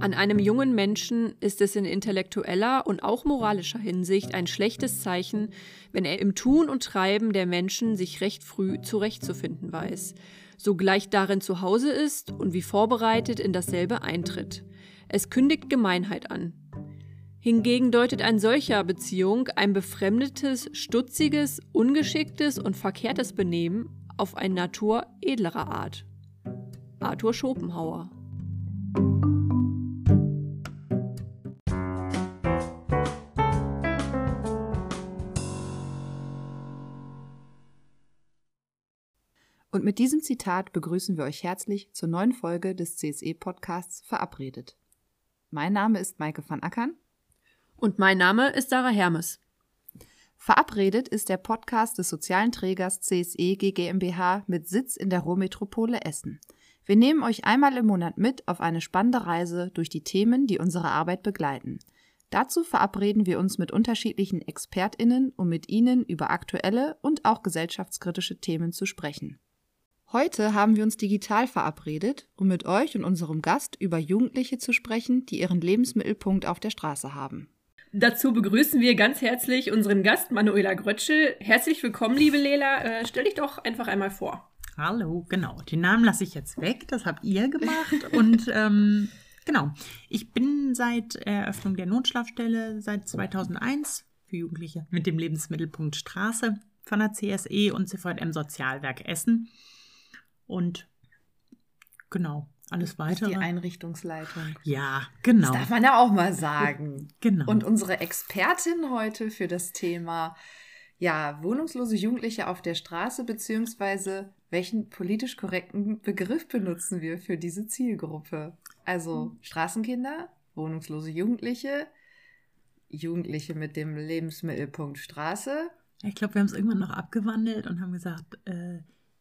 An einem jungen Menschen ist es in intellektueller und auch moralischer Hinsicht ein schlechtes Zeichen, wenn er im Tun und Treiben der Menschen sich recht früh zurechtzufinden weiß, sogleich darin zu Hause ist und wie vorbereitet in dasselbe eintritt. Es kündigt Gemeinheit an. Hingegen deutet ein solcher Beziehung ein befremdetes, stutziges, ungeschicktes und verkehrtes Benehmen auf eine Natur edlerer Art. Arthur Schopenhauer Und mit diesem Zitat begrüßen wir euch herzlich zur neuen Folge des CSE-Podcasts Verabredet. Mein Name ist Maike van Ackern. Und mein Name ist Sarah Hermes. Verabredet ist der Podcast des sozialen Trägers CSE GmbH mit Sitz in der Ruhrmetropole Essen. Wir nehmen euch einmal im Monat mit auf eine spannende Reise durch die Themen, die unsere Arbeit begleiten. Dazu verabreden wir uns mit unterschiedlichen ExpertInnen, um mit ihnen über aktuelle und auch gesellschaftskritische Themen zu sprechen. Heute haben wir uns digital verabredet, um mit euch und unserem Gast über Jugendliche zu sprechen, die ihren Lebensmittelpunkt auf der Straße haben. Dazu begrüßen wir ganz herzlich unseren Gast Manuela Grötschel. Herzlich willkommen, liebe Lela. Äh, stell dich doch einfach einmal vor. Hallo, genau. Den Namen lasse ich jetzt weg. Das habt ihr gemacht. und ähm, genau, ich bin seit Eröffnung der Notschlafstelle seit 2001 für Jugendliche mit dem Lebensmittelpunkt Straße von der CSE und CVM Sozialwerk Essen und genau, alles weitere. Die Einrichtungsleitung. Ja, genau. Das darf man ja auch mal sagen. Genau. Und unsere Expertin heute für das Thema ja, wohnungslose Jugendliche auf der Straße, beziehungsweise welchen politisch korrekten Begriff benutzen wir für diese Zielgruppe? Also Straßenkinder, wohnungslose Jugendliche, Jugendliche mit dem Lebensmittelpunkt Straße. Ich glaube, wir haben es irgendwann noch abgewandelt und haben gesagt, äh,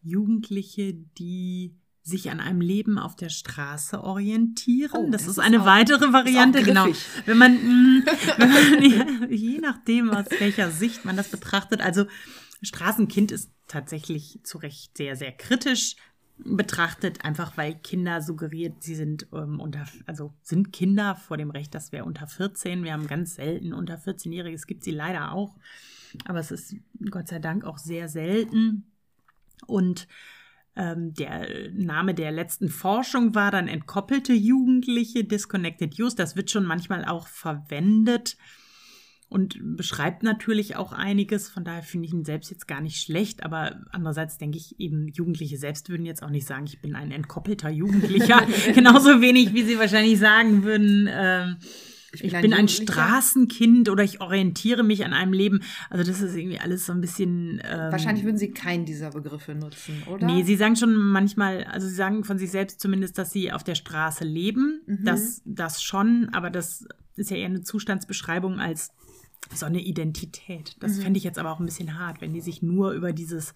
Jugendliche, die sich an einem Leben auf der Straße orientieren. Oh, das, das, ist eine auch, weitere Variante, genau. Wenn man, mh, wenn man je nachdem, aus welcher Sicht man das betrachtet, also Straßenkind ist tatsächlich zu Recht sehr, sehr kritisch betrachtet, einfach weil Kinder suggeriert, sie sind ähm, unter, also sind Kinder vor dem Recht, dass wir unter 14, wir haben ganz selten unter 14-Jährige, es gibt sie leider auch, aber es ist Gott sei Dank auch sehr selten. Und ähm, der Name der letzten Forschung war dann entkoppelte Jugendliche, Disconnected Youth. Das wird schon manchmal auch verwendet und beschreibt natürlich auch einiges. Von daher finde ich ihn selbst jetzt gar nicht schlecht. Aber andererseits denke ich eben, Jugendliche selbst würden jetzt auch nicht sagen, ich bin ein entkoppelter Jugendlicher. Genauso wenig, wie sie wahrscheinlich sagen würden. Äh, ich bin, ich bin ein Straßenkind oder ich orientiere mich an einem Leben. Also das ist irgendwie alles so ein bisschen. Ähm, Wahrscheinlich würden Sie keinen dieser Begriffe nutzen, oder? Nee, Sie sagen schon manchmal, also Sie sagen von sich selbst zumindest, dass Sie auf der Straße leben. Mhm. Das, das schon, aber das ist ja eher eine Zustandsbeschreibung als so eine Identität. Das mhm. fände ich jetzt aber auch ein bisschen hart, wenn die sich nur über dieses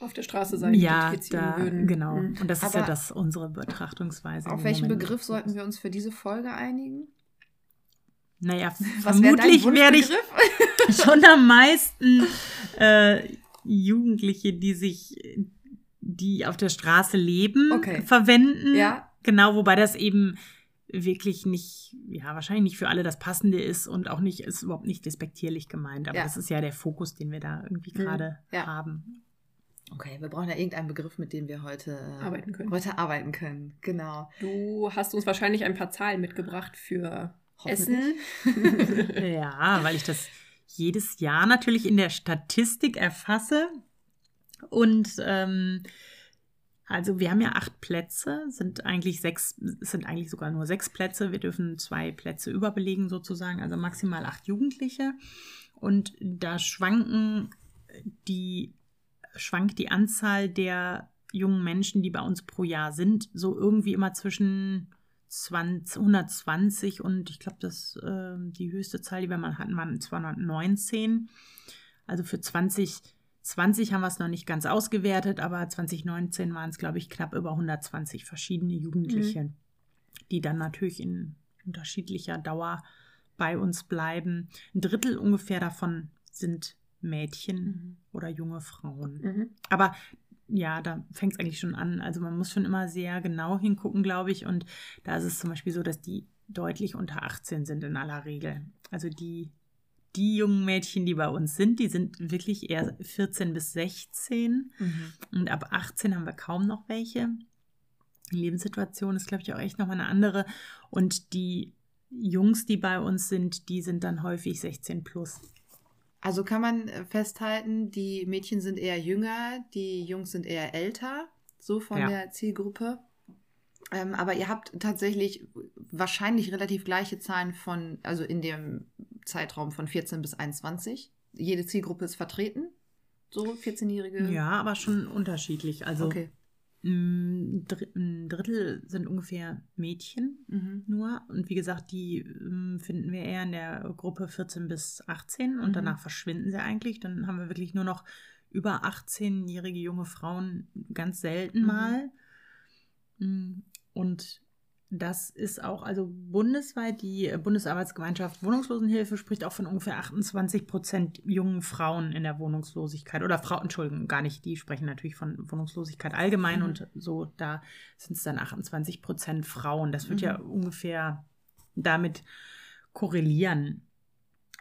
auf der Straße sein ja, da, würden. Genau. Mhm. Und das aber ist ja das unsere Betrachtungsweise. Auf welchen Moment Begriff sollten wir uns für diese Folge einigen? Naja, Was vermutlich werde ich schon am meisten äh, Jugendliche, die sich, die auf der Straße leben, okay. verwenden. Ja. Genau, wobei das eben wirklich nicht, ja, wahrscheinlich nicht für alle das Passende ist und auch nicht, ist überhaupt nicht despektierlich gemeint. Aber ja. das ist ja der Fokus, den wir da irgendwie mhm. gerade ja. haben. Okay, wir brauchen ja irgendeinen Begriff, mit dem wir heute äh, arbeiten können. Heute arbeiten können, genau. Du hast uns wahrscheinlich ein paar Zahlen mitgebracht für Essen. ja, weil ich das jedes Jahr natürlich in der Statistik erfasse. Und ähm, also wir haben ja acht Plätze, sind eigentlich sechs, sind eigentlich sogar nur sechs Plätze. Wir dürfen zwei Plätze überbelegen sozusagen, also maximal acht Jugendliche. Und da schwanken die, schwankt die Anzahl der jungen Menschen, die bei uns pro Jahr sind, so irgendwie immer zwischen 20, 120 und ich glaube, das äh, die höchste Zahl, die wir mal hatten, waren 219. Also für 2020 haben wir es noch nicht ganz ausgewertet, aber 2019 waren es, glaube ich, knapp über 120 verschiedene Jugendliche, mhm. die dann natürlich in unterschiedlicher Dauer bei uns bleiben. Ein Drittel ungefähr davon sind Mädchen mhm. oder junge Frauen. Mhm. Aber ja, da fängt es eigentlich schon an. Also man muss schon immer sehr genau hingucken, glaube ich. Und da ist es zum Beispiel so, dass die deutlich unter 18 sind in aller Regel. Also die, die jungen Mädchen, die bei uns sind, die sind wirklich eher 14 bis 16. Mhm. Und ab 18 haben wir kaum noch welche. Die Lebenssituation ist, glaube ich, auch echt nochmal eine andere. Und die Jungs, die bei uns sind, die sind dann häufig 16 plus. Also kann man äh, festhalten, die Mädchen sind eher jünger, die Jungs sind eher älter, so von ja. der Zielgruppe. Ähm, aber ihr habt tatsächlich wahrscheinlich relativ gleiche Zahlen von, also in dem Zeitraum von 14 bis 21. Jede Zielgruppe ist vertreten, so 14-Jährige. Ja, aber schon unterschiedlich. Also okay. Ein Drittel sind ungefähr Mädchen mhm. nur. Und wie gesagt, die ähm, finden wir eher in der Gruppe 14 bis 18 und mhm. danach verschwinden sie eigentlich. Dann haben wir wirklich nur noch über 18-jährige junge Frauen ganz selten mhm. mal. Mm, und das ist auch, also bundesweit, die Bundesarbeitsgemeinschaft Wohnungslosenhilfe spricht auch von ungefähr 28 Prozent jungen Frauen in der Wohnungslosigkeit. Oder Frauen, Entschuldigung, gar nicht, die sprechen natürlich von Wohnungslosigkeit allgemein mhm. und so, da sind es dann 28 Prozent Frauen. Das wird mhm. ja ungefähr damit korrelieren.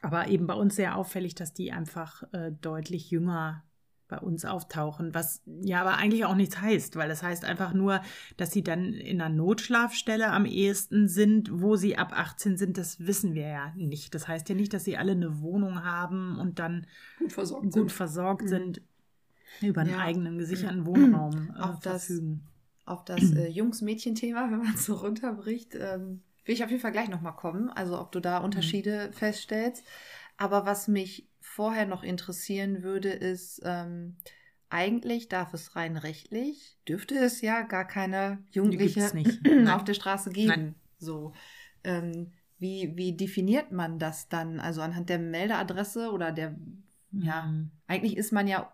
Aber eben bei uns sehr auffällig, dass die einfach äh, deutlich jünger bei uns auftauchen, was ja aber eigentlich auch nichts heißt, weil das heißt einfach nur, dass sie dann in einer Notschlafstelle am ehesten sind, wo sie ab 18 sind, das wissen wir ja nicht. Das heißt ja nicht, dass sie alle eine Wohnung haben und dann gut versorgt gut sind, versorgt mhm. sind über einen ja. eigenen gesicherten Wohnraum äh, auf verfügen. Das, auf das äh, Jungs-Mädchen-Thema, wenn man es so runterbricht, ähm, will ich auf jeden Fall gleich nochmal kommen, also ob du da mhm. Unterschiede mhm. feststellst. Aber was mich vorher noch interessieren würde, ist, ähm, eigentlich darf es rein rechtlich, dürfte es ja gar keine Jugendliche auf der Straße geben. Nein. So. Ähm, wie, wie definiert man das dann? Also anhand der Meldeadresse oder der, mhm. ja, eigentlich ist man ja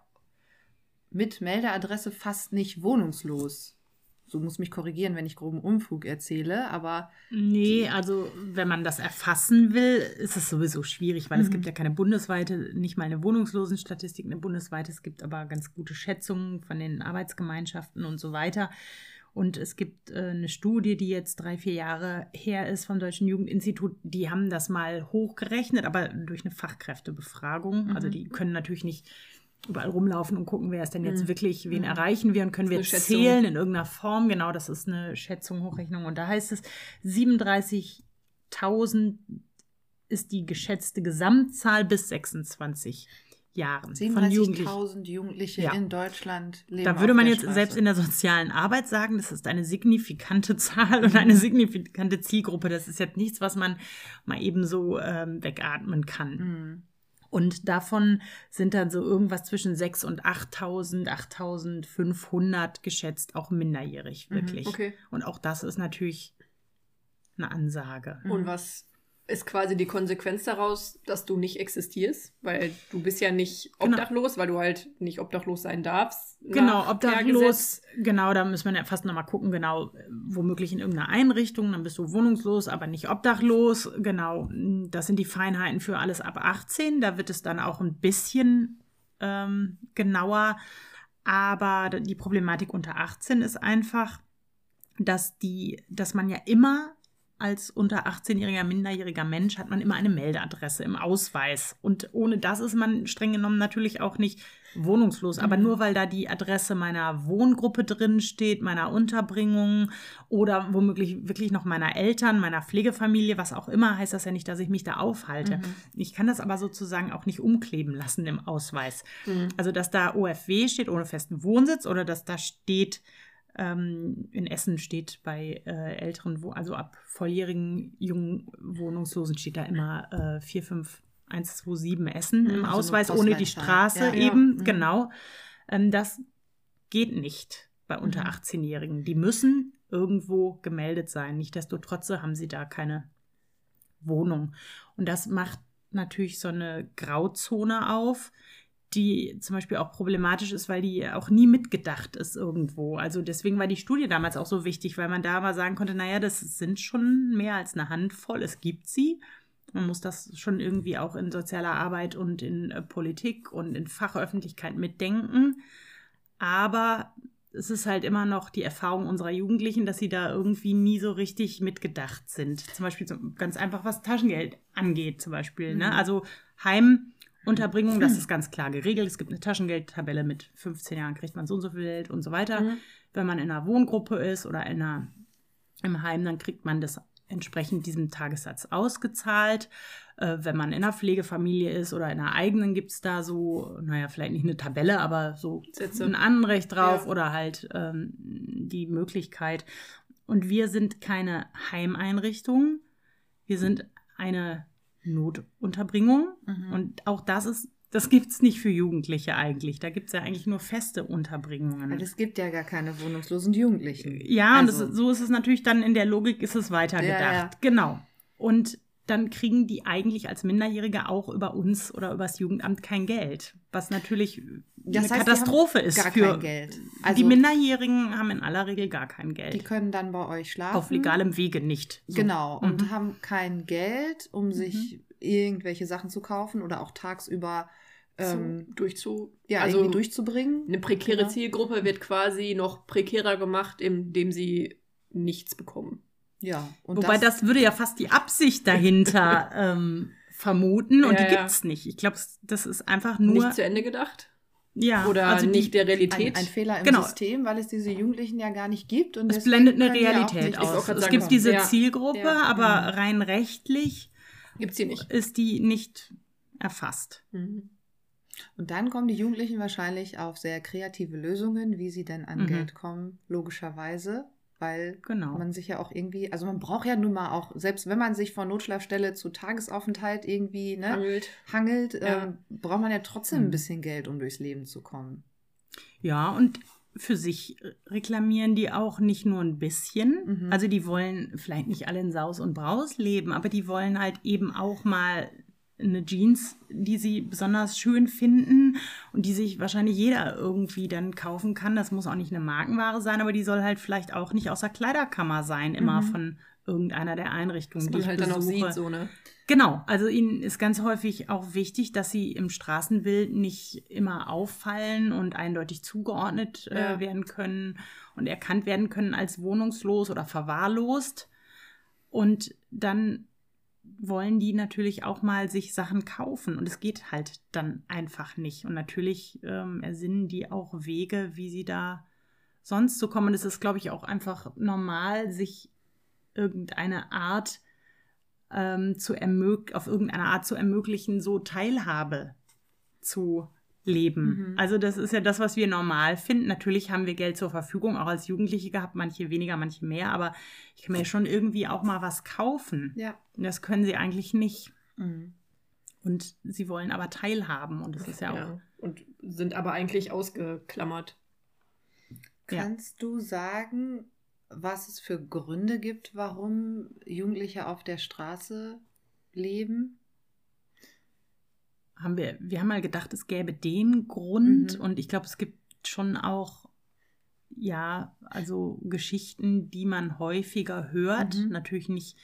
mit Meldeadresse fast nicht wohnungslos so muss mich korrigieren, wenn ich groben Unfug erzähle, aber. Nee, also wenn man das erfassen will, ist es sowieso schwierig, weil mhm. es gibt ja keine bundesweite, nicht mal eine Wohnungslosenstatistik, eine bundesweite, es gibt aber ganz gute Schätzungen von den Arbeitsgemeinschaften und so weiter. Und es gibt äh, eine Studie, die jetzt drei, vier Jahre her ist vom Deutschen Jugendinstitut. Die haben das mal hochgerechnet, aber durch eine Fachkräftebefragung. Also mhm. Also die können natürlich nicht überall rumlaufen und gucken, wer ist denn jetzt mhm. wirklich, wen mhm. erreichen wir und können wir zählen in irgendeiner Form. Genau, das ist eine Schätzung, Hochrechnung. Und da heißt es, 37.000 ist die geschätzte Gesamtzahl bis 26 Jahren 37.000 Jugendliche ja. in Deutschland leben. Da würde man jetzt Straße. selbst in der sozialen Arbeit sagen, das ist eine signifikante Zahl und eine signifikante Zielgruppe. Das ist jetzt nichts, was man mal eben so ähm, wegatmen kann. Mhm. Und davon sind dann so irgendwas zwischen 6.000 und 8.000, 8.500 geschätzt, auch minderjährig, mhm, wirklich. Okay. Und auch das ist natürlich eine Ansage. Und was ist quasi die Konsequenz daraus, dass du nicht existierst, weil du bist ja nicht genau. obdachlos, genau. weil du halt nicht obdachlos sein darfst. Genau, obdachlos, genau, da müssen wir ja fast nochmal gucken, genau, womöglich in irgendeiner Einrichtung, dann bist du wohnungslos, aber nicht obdachlos, genau, das sind die Feinheiten für alles ab 18, da wird es dann auch ein bisschen ähm, genauer, aber die Problematik unter 18 ist einfach, dass die, dass man ja immer als unter 18-jähriger minderjähriger Mensch hat man immer eine Meldeadresse im Ausweis. Und ohne das ist man streng genommen natürlich auch nicht wohnungslos. Aber mhm. nur weil da die Adresse meiner Wohngruppe drin steht, meiner Unterbringung oder womöglich wirklich noch meiner Eltern, meiner Pflegefamilie, was auch immer, heißt das ja nicht, dass ich mich da aufhalte. Mhm. Ich kann das aber sozusagen auch nicht umkleben lassen im Ausweis. Mhm. Also, dass da OFW steht ohne festen Wohnsitz oder dass da steht, ähm, in Essen steht bei äh, älteren, also ab volljährigen jungen Wohnungslosen steht da immer äh, 45127 Essen mhm, im so Ausweis, ohne die Straße ja, eben, ja. Mhm. genau. Ähm, das geht nicht bei unter mhm. 18-Jährigen. Die müssen irgendwo gemeldet sein. Nichtsdestotrotz haben sie da keine Wohnung. Und das macht natürlich so eine Grauzone auf, die zum Beispiel auch problematisch ist, weil die auch nie mitgedacht ist irgendwo. Also deswegen war die Studie damals auch so wichtig, weil man da mal sagen konnte, naja, das sind schon mehr als eine Handvoll, es gibt sie. Man muss das schon irgendwie auch in sozialer Arbeit und in äh, Politik und in Fachöffentlichkeit mitdenken. Aber es ist halt immer noch die Erfahrung unserer Jugendlichen, dass sie da irgendwie nie so richtig mitgedacht sind. Zum Beispiel ganz einfach, was Taschengeld angeht, zum Beispiel. Ne? Mhm. Ne? Heimunterbringung, das ist ganz klar geregelt. Es gibt eine Taschengeldtabelle mit 15 Jahren kriegt man so und so viel Geld und so weiter. Mhm. Wenn man in einer Wohngruppe ist oder in einer, im Heim, dann kriegt man das entsprechend diesem Tagessatz ausgezahlt. Äh, wenn man in einer Pflegefamilie ist oder in einer eigenen, gibt es da so, naja, vielleicht nicht eine Tabelle, aber so Sätze. ein Anrecht drauf ja. oder halt ähm, die Möglichkeit. Und wir sind keine Heimeinrichtung, wir sind eine Notunterbringung. Mhm. Und auch das ist das gibt es nicht für Jugendliche eigentlich. Da gibt es ja eigentlich nur feste Unterbringungen. Weil es gibt ja gar keine wohnungslosen Jugendlichen. Ja, also. und das, so ist es natürlich dann in der Logik ist es weitergedacht. Ja, ja. Genau. Und dann kriegen die eigentlich als Minderjährige auch über uns oder über das Jugendamt kein Geld. Was natürlich das eine heißt, Katastrophe ist. Gar für kein Geld. Also, die Minderjährigen haben in aller Regel gar kein Geld. Die können dann bei euch schlafen. Auf legalem Wege nicht. So. Genau. Und mhm. haben kein Geld, um sich mhm. irgendwelche Sachen zu kaufen oder auch tagsüber ähm, durchzu, ja, also irgendwie durchzubringen. Eine prekäre genau. Zielgruppe wird quasi noch prekärer gemacht, indem sie nichts bekommen. Ja. Wobei das, das, würde ja fast die Absicht dahinter ähm, vermuten und ja, die gibt es nicht. Ich glaube, das ist einfach nur. Nicht zu Ende gedacht? Ja, oder also nicht der Realität. Ein, ein Fehler im genau. System, weil es diese Jugendlichen ja gar nicht gibt. Und es blendet eine Realität aus. Es gibt diese ja. Zielgruppe, ja. aber mhm. rein rechtlich gibt's sie nicht. ist die nicht erfasst. Mhm. Und dann kommen die Jugendlichen wahrscheinlich auf sehr kreative Lösungen, wie sie denn an mhm. Geld kommen, logischerweise. Weil genau. man sich ja auch irgendwie, also man braucht ja nun mal auch, selbst wenn man sich von Notschlafstelle zu Tagesaufenthalt irgendwie ne, hangelt, hangelt ja. ähm, braucht man ja trotzdem mhm. ein bisschen Geld, um durchs Leben zu kommen. Ja, und für sich reklamieren die auch nicht nur ein bisschen. Mhm. Also die wollen vielleicht nicht alle in Saus und Braus leben, aber die wollen halt eben auch mal eine Jeans, die sie besonders schön finden und die sich wahrscheinlich jeder irgendwie dann kaufen kann. Das muss auch nicht eine Markenware sein, aber die soll halt vielleicht auch nicht aus der Kleiderkammer sein, immer mhm. von irgendeiner der Einrichtungen, die ich halt besuche. dann auch sieht, so, ne? Genau, also ihnen ist ganz häufig auch wichtig, dass sie im Straßenbild nicht immer auffallen und eindeutig zugeordnet äh, ja. werden können und erkannt werden können als wohnungslos oder verwahrlost. Und dann wollen die natürlich auch mal sich Sachen kaufen und es geht halt dann einfach nicht. Und natürlich ähm, ersinnen die auch Wege, wie sie da sonst zu kommen. Und es ist, glaube ich, auch einfach normal, sich irgendeine Art ähm, zu ermöglichen, auf irgendeine Art zu ermöglichen, so Teilhabe zu leben. Mhm. Also das ist ja das, was wir normal finden. Natürlich haben wir Geld zur Verfügung, auch als Jugendliche gehabt, manche weniger, manche mehr, aber ich kann mir schon irgendwie auch mal was kaufen. Ja. Und das können sie eigentlich nicht. Mhm. Und sie wollen aber teilhaben und das ist ja, ja, auch. Und sind aber eigentlich ausgeklammert. Kannst ja. du sagen, was es für Gründe gibt, warum Jugendliche auf der Straße leben? Haben wir, wir haben mal gedacht, es gäbe den Grund mhm. und ich glaube, es gibt schon auch, ja, also Geschichten, die man häufiger hört. Mhm. Natürlich nicht,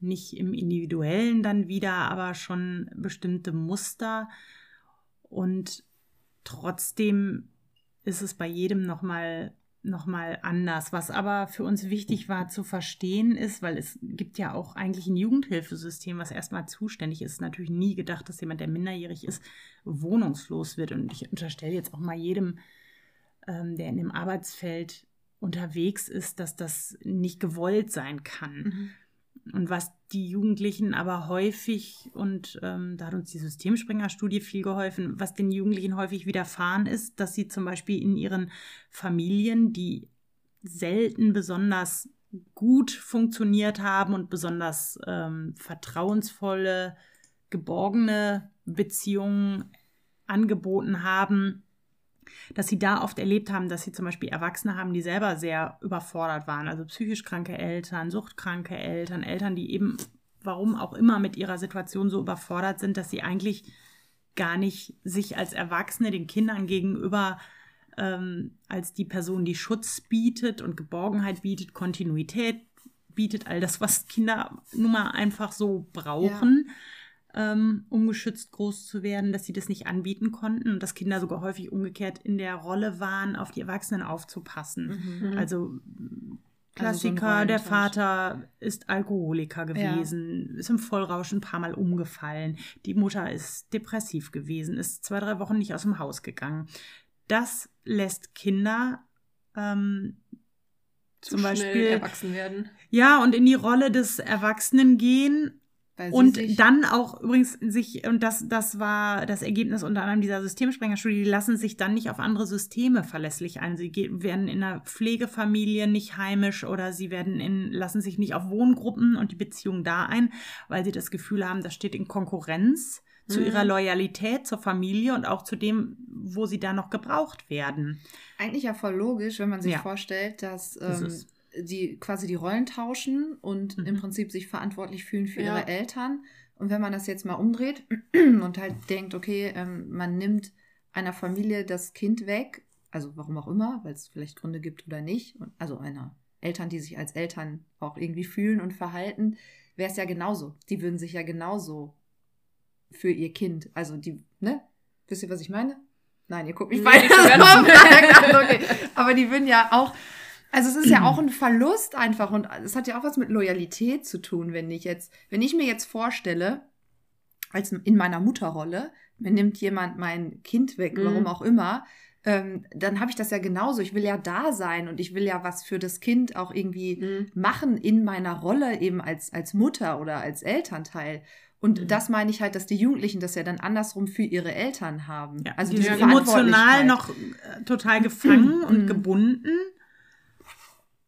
nicht im Individuellen dann wieder, aber schon bestimmte Muster. Und trotzdem ist es bei jedem nochmal nochmal anders. Was aber für uns wichtig war zu verstehen ist, weil es gibt ja auch eigentlich ein Jugendhilfesystem, was erstmal zuständig ist. Natürlich nie gedacht, dass jemand, der minderjährig ist, wohnungslos wird. Und ich unterstelle jetzt auch mal jedem, ähm, der in dem Arbeitsfeld unterwegs ist, dass das nicht gewollt sein kann. Mhm. Und was die Jugendlichen aber häufig, und ähm, da hat uns die Systemspringer-Studie viel geholfen, was den Jugendlichen häufig widerfahren ist, dass sie zum Beispiel in ihren Familien, die selten besonders gut funktioniert haben und besonders ähm, vertrauensvolle, geborgene Beziehungen angeboten haben, dass sie da oft erlebt haben, dass sie zum Beispiel Erwachsene haben, die selber sehr überfordert waren. Also psychisch kranke Eltern, suchtkranke Eltern, Eltern, die eben, warum auch immer, mit ihrer Situation so überfordert sind, dass sie eigentlich gar nicht sich als Erwachsene den Kindern gegenüber ähm, als die Person, die Schutz bietet und Geborgenheit bietet, Kontinuität bietet, all das, was Kinder nun mal einfach so brauchen. Ähm, ungeschützt groß zu werden, dass sie das nicht anbieten konnten und dass Kinder sogar häufig umgekehrt in der Rolle waren, auf die Erwachsenen aufzupassen. Mhm. Also Klassiker, also so der Vater ist Alkoholiker gewesen, ja. ist im Vollrausch ein paar Mal umgefallen. Die Mutter ist depressiv gewesen, ist zwei, drei Wochen nicht aus dem Haus gegangen. Das lässt Kinder ähm, zum Beispiel erwachsen werden. Ja, und in die Rolle des Erwachsenen gehen und dann auch übrigens sich, und das, das war das Ergebnis unter anderem dieser Systemsprengerstudie, die lassen sich dann nicht auf andere Systeme verlässlich ein. Sie werden in einer Pflegefamilie nicht heimisch oder sie werden in, lassen sich nicht auf Wohngruppen und die Beziehung da ein, weil sie das Gefühl haben, das steht in Konkurrenz zu mhm. ihrer Loyalität zur Familie und auch zu dem, wo sie da noch gebraucht werden. Eigentlich ja voll logisch, wenn man sich ja. vorstellt, dass ähm, die quasi die Rollen tauschen und mhm. im Prinzip sich verantwortlich fühlen für ja. ihre Eltern. Und wenn man das jetzt mal umdreht und halt denkt, okay, ähm, man nimmt einer Familie das Kind weg, also warum auch immer, weil es vielleicht Gründe gibt oder nicht, also einer Eltern, die sich als Eltern auch irgendwie fühlen und verhalten, wäre es ja genauso. Die würden sich ja genauso für ihr Kind, also die, ne? Wisst ihr, was ich meine? Nein, ihr guckt mich nee, weiter. okay. Aber die würden ja auch also es ist ja auch ein Verlust einfach und es hat ja auch was mit Loyalität zu tun, wenn ich jetzt, wenn ich mir jetzt vorstelle, als in meiner Mutterrolle, mir nimmt jemand mein Kind weg, mhm. warum auch immer, ähm, dann habe ich das ja genauso. Ich will ja da sein und ich will ja was für das Kind auch irgendwie mhm. machen in meiner Rolle eben als, als Mutter oder als Elternteil. Und mhm. das meine ich halt, dass die Jugendlichen das ja dann andersrum für ihre Eltern haben. Ja, also die sind emotional noch äh, total gefangen und mhm. gebunden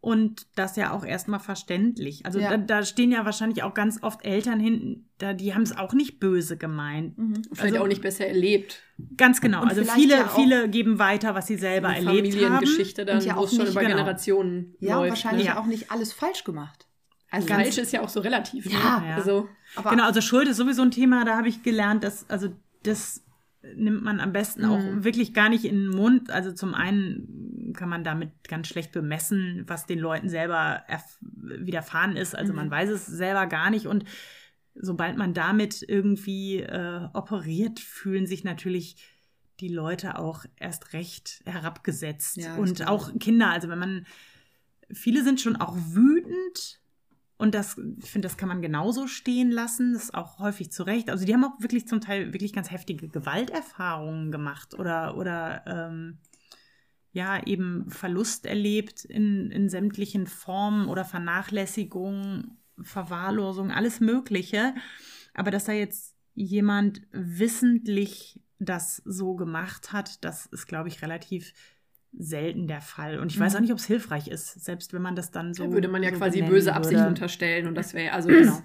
und das ja auch erstmal verständlich. Also ja. da, da, stehen ja wahrscheinlich auch ganz oft Eltern hinten, da, die haben es auch nicht böse gemeint. Mhm. Vielleicht also, auch nicht besser erlebt. Ganz genau. Und also viele, ja viele geben weiter, was sie selber erlebt haben. Familiengeschichte dann, ja wo es schon über genau. Generationen Ja, läuft, wahrscheinlich ne? auch nicht alles falsch gemacht. Also falsch ist ja auch so relativ. Ne? Ja, ne? also, genau, also Schuld ist sowieso ein Thema, da habe ich gelernt, dass, also das nimmt man am besten auch mhm. wirklich gar nicht in den Mund. Also zum einen kann man damit ganz schlecht bemessen, was den Leuten selber widerfahren ist. Also mhm. man weiß es selber gar nicht. Und sobald man damit irgendwie äh, operiert, fühlen sich natürlich die Leute auch erst recht herabgesetzt. Ja, und auch Kinder. Also wenn man, viele sind schon auch wütend und das, ich finde, das kann man genauso stehen lassen. Das ist auch häufig zu Recht. Also die haben auch wirklich zum Teil wirklich ganz heftige Gewalterfahrungen gemacht oder, oder ähm, ja, eben Verlust erlebt in, in sämtlichen Formen oder Vernachlässigung, Verwahrlosung, alles Mögliche. Aber dass da jetzt jemand wissentlich das so gemacht hat, das ist, glaube ich, relativ selten der Fall. Und ich weiß auch mhm. nicht, ob es hilfreich ist, selbst wenn man das dann so. Da würde man ja so quasi böse Absicht würde. unterstellen und das wäre also genau.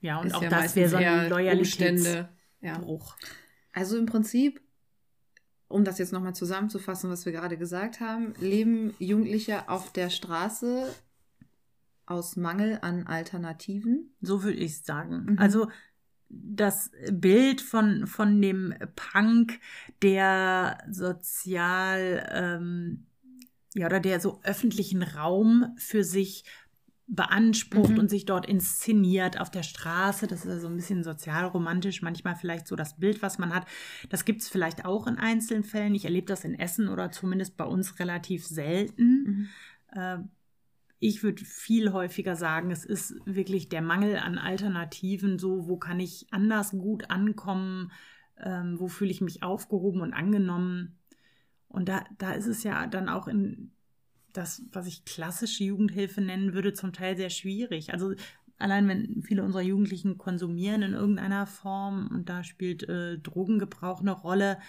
Ja, und auch ja das wäre so ein Loyalitätsbruch. Ja. Also im Prinzip, um das jetzt nochmal zusammenzufassen, was wir gerade gesagt haben, leben Jugendliche auf der Straße aus Mangel an Alternativen. So würde ich sagen. Mhm. Also das Bild von, von dem Punk, der sozial, ähm, ja, oder der so öffentlichen Raum für sich beansprucht mhm. und sich dort inszeniert auf der Straße. Das ist so ein bisschen sozialromantisch, manchmal vielleicht so das Bild, was man hat. Das gibt es vielleicht auch in einzelnen Fällen. Ich erlebe das in Essen oder zumindest bei uns relativ selten. Mhm. Äh, ich würde viel häufiger sagen, es ist wirklich der Mangel an Alternativen, so wo kann ich anders gut ankommen, ähm, wo fühle ich mich aufgehoben und angenommen. Und da, da ist es ja dann auch in das, was ich klassische Jugendhilfe nennen würde, zum Teil sehr schwierig. Also allein wenn viele unserer Jugendlichen konsumieren in irgendeiner Form und da spielt äh, Drogengebrauch eine Rolle,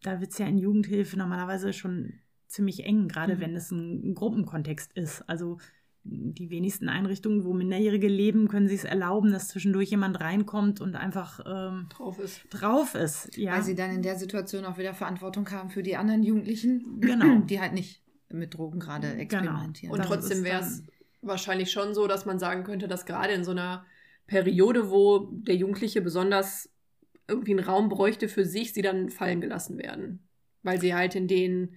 da wird es ja in Jugendhilfe normalerweise schon ziemlich eng, gerade mhm. wenn es ein Gruppenkontext ist. Also die wenigsten Einrichtungen, wo Minderjährige leben, können sich es erlauben, dass zwischendurch jemand reinkommt und einfach ähm, drauf ist. Drauf ist ja. Weil sie dann in der Situation auch wieder Verantwortung haben für die anderen Jugendlichen, genau. die halt nicht mit Drogen gerade genau. experimentieren. Genau. Und trotzdem wäre es wahrscheinlich schon so, dass man sagen könnte, dass gerade in so einer Periode, wo der Jugendliche besonders irgendwie einen Raum bräuchte für sich, sie dann fallen gelassen werden. Weil sie halt in den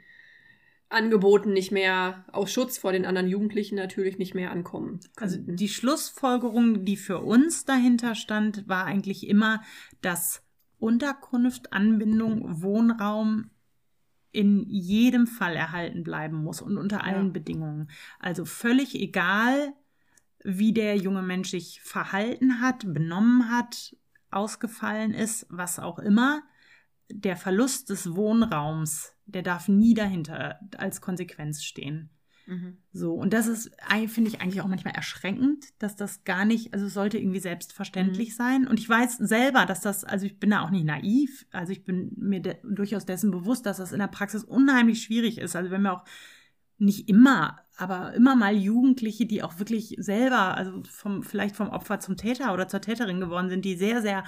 Angeboten nicht mehr, aus Schutz vor den anderen Jugendlichen natürlich nicht mehr ankommen. Also die Schlussfolgerung, die für uns dahinter stand, war eigentlich immer, dass Unterkunft, Anbindung, Wohnraum in jedem Fall erhalten bleiben muss und unter allen ja. Bedingungen. Also völlig egal, wie der junge Mensch sich verhalten hat, benommen hat, ausgefallen ist, was auch immer. Der Verlust des Wohnraums der darf nie dahinter als Konsequenz stehen. Mhm. So, und das ist, finde ich eigentlich auch manchmal erschreckend, dass das gar nicht, also es sollte irgendwie selbstverständlich mhm. sein. Und ich weiß selber, dass das, also ich bin da auch nicht naiv, also ich bin mir de durchaus dessen bewusst, dass das in der Praxis unheimlich schwierig ist. Also wenn wir auch nicht immer, aber immer mal Jugendliche, die auch wirklich selber, also vom, vielleicht vom Opfer zum Täter oder zur Täterin geworden sind, die sehr, sehr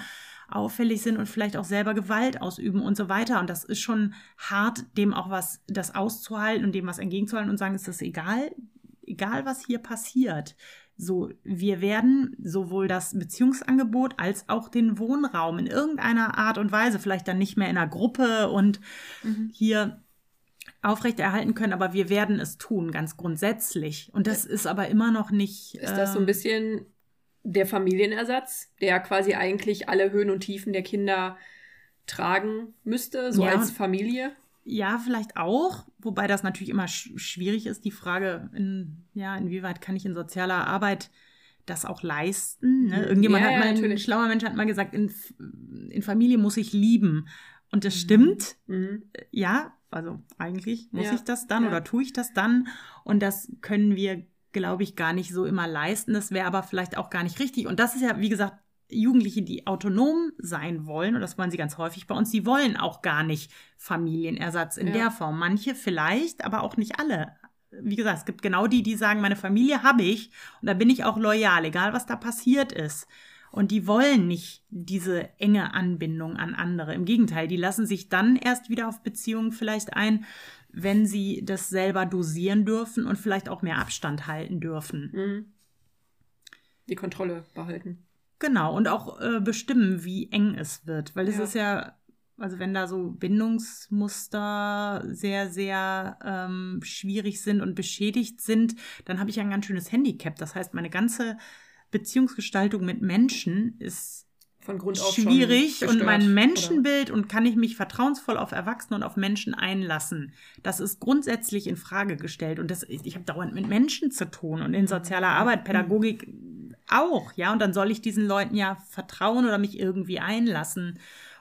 auffällig sind und vielleicht auch selber Gewalt ausüben und so weiter. Und das ist schon hart, dem auch was, das auszuhalten und dem was entgegenzuhalten und sagen, ist das egal, egal was hier passiert. So, wir werden sowohl das Beziehungsangebot als auch den Wohnraum in irgendeiner Art und Weise, vielleicht dann nicht mehr in einer Gruppe und mhm. hier aufrechterhalten können, aber wir werden es tun, ganz grundsätzlich. Und das ist aber immer noch nicht. Ist das so ein ähm, bisschen der Familienersatz, der quasi eigentlich alle Höhen und Tiefen der Kinder tragen müsste, so ja, als Familie. Ja, vielleicht auch, wobei das natürlich immer sch schwierig ist, die Frage, in, ja, inwieweit kann ich in sozialer Arbeit das auch leisten? Ne? Mhm. Irgendjemand ja, hat mal, natürlich. ein schlauer Mensch hat mal gesagt, in, in Familie muss ich lieben. Und das mhm. stimmt. Mhm. Ja, also eigentlich muss ja. ich das dann oder tue ich das dann. Und das können wir glaube ich, gar nicht so immer leisten. Das wäre aber vielleicht auch gar nicht richtig. Und das ist ja, wie gesagt, Jugendliche, die autonom sein wollen, und das wollen sie ganz häufig bei uns, die wollen auch gar nicht Familienersatz in ja. der Form. Manche vielleicht, aber auch nicht alle. Wie gesagt, es gibt genau die, die sagen, meine Familie habe ich und da bin ich auch loyal, egal was da passiert ist. Und die wollen nicht diese enge Anbindung an andere. Im Gegenteil, die lassen sich dann erst wieder auf Beziehungen vielleicht ein, wenn sie das selber dosieren dürfen und vielleicht auch mehr Abstand halten dürfen. Mhm. Die Kontrolle behalten. Genau, und auch äh, bestimmen, wie eng es wird. Weil es ja. ist ja, also wenn da so Bindungsmuster sehr, sehr ähm, schwierig sind und beschädigt sind, dann habe ich ein ganz schönes Handicap. Das heißt, meine ganze Beziehungsgestaltung mit Menschen ist von Grund auf schwierig und mein Menschenbild oder? und kann ich mich vertrauensvoll auf Erwachsene und auf Menschen einlassen. Das ist grundsätzlich in Frage gestellt und das, ich habe dauernd mit Menschen zu tun und in sozialer Arbeit, Pädagogik auch, ja, und dann soll ich diesen Leuten ja vertrauen oder mich irgendwie einlassen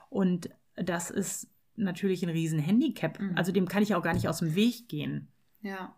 und das ist natürlich ein riesen Handicap. Mhm. Also dem kann ich auch gar nicht aus dem Weg gehen. Ja.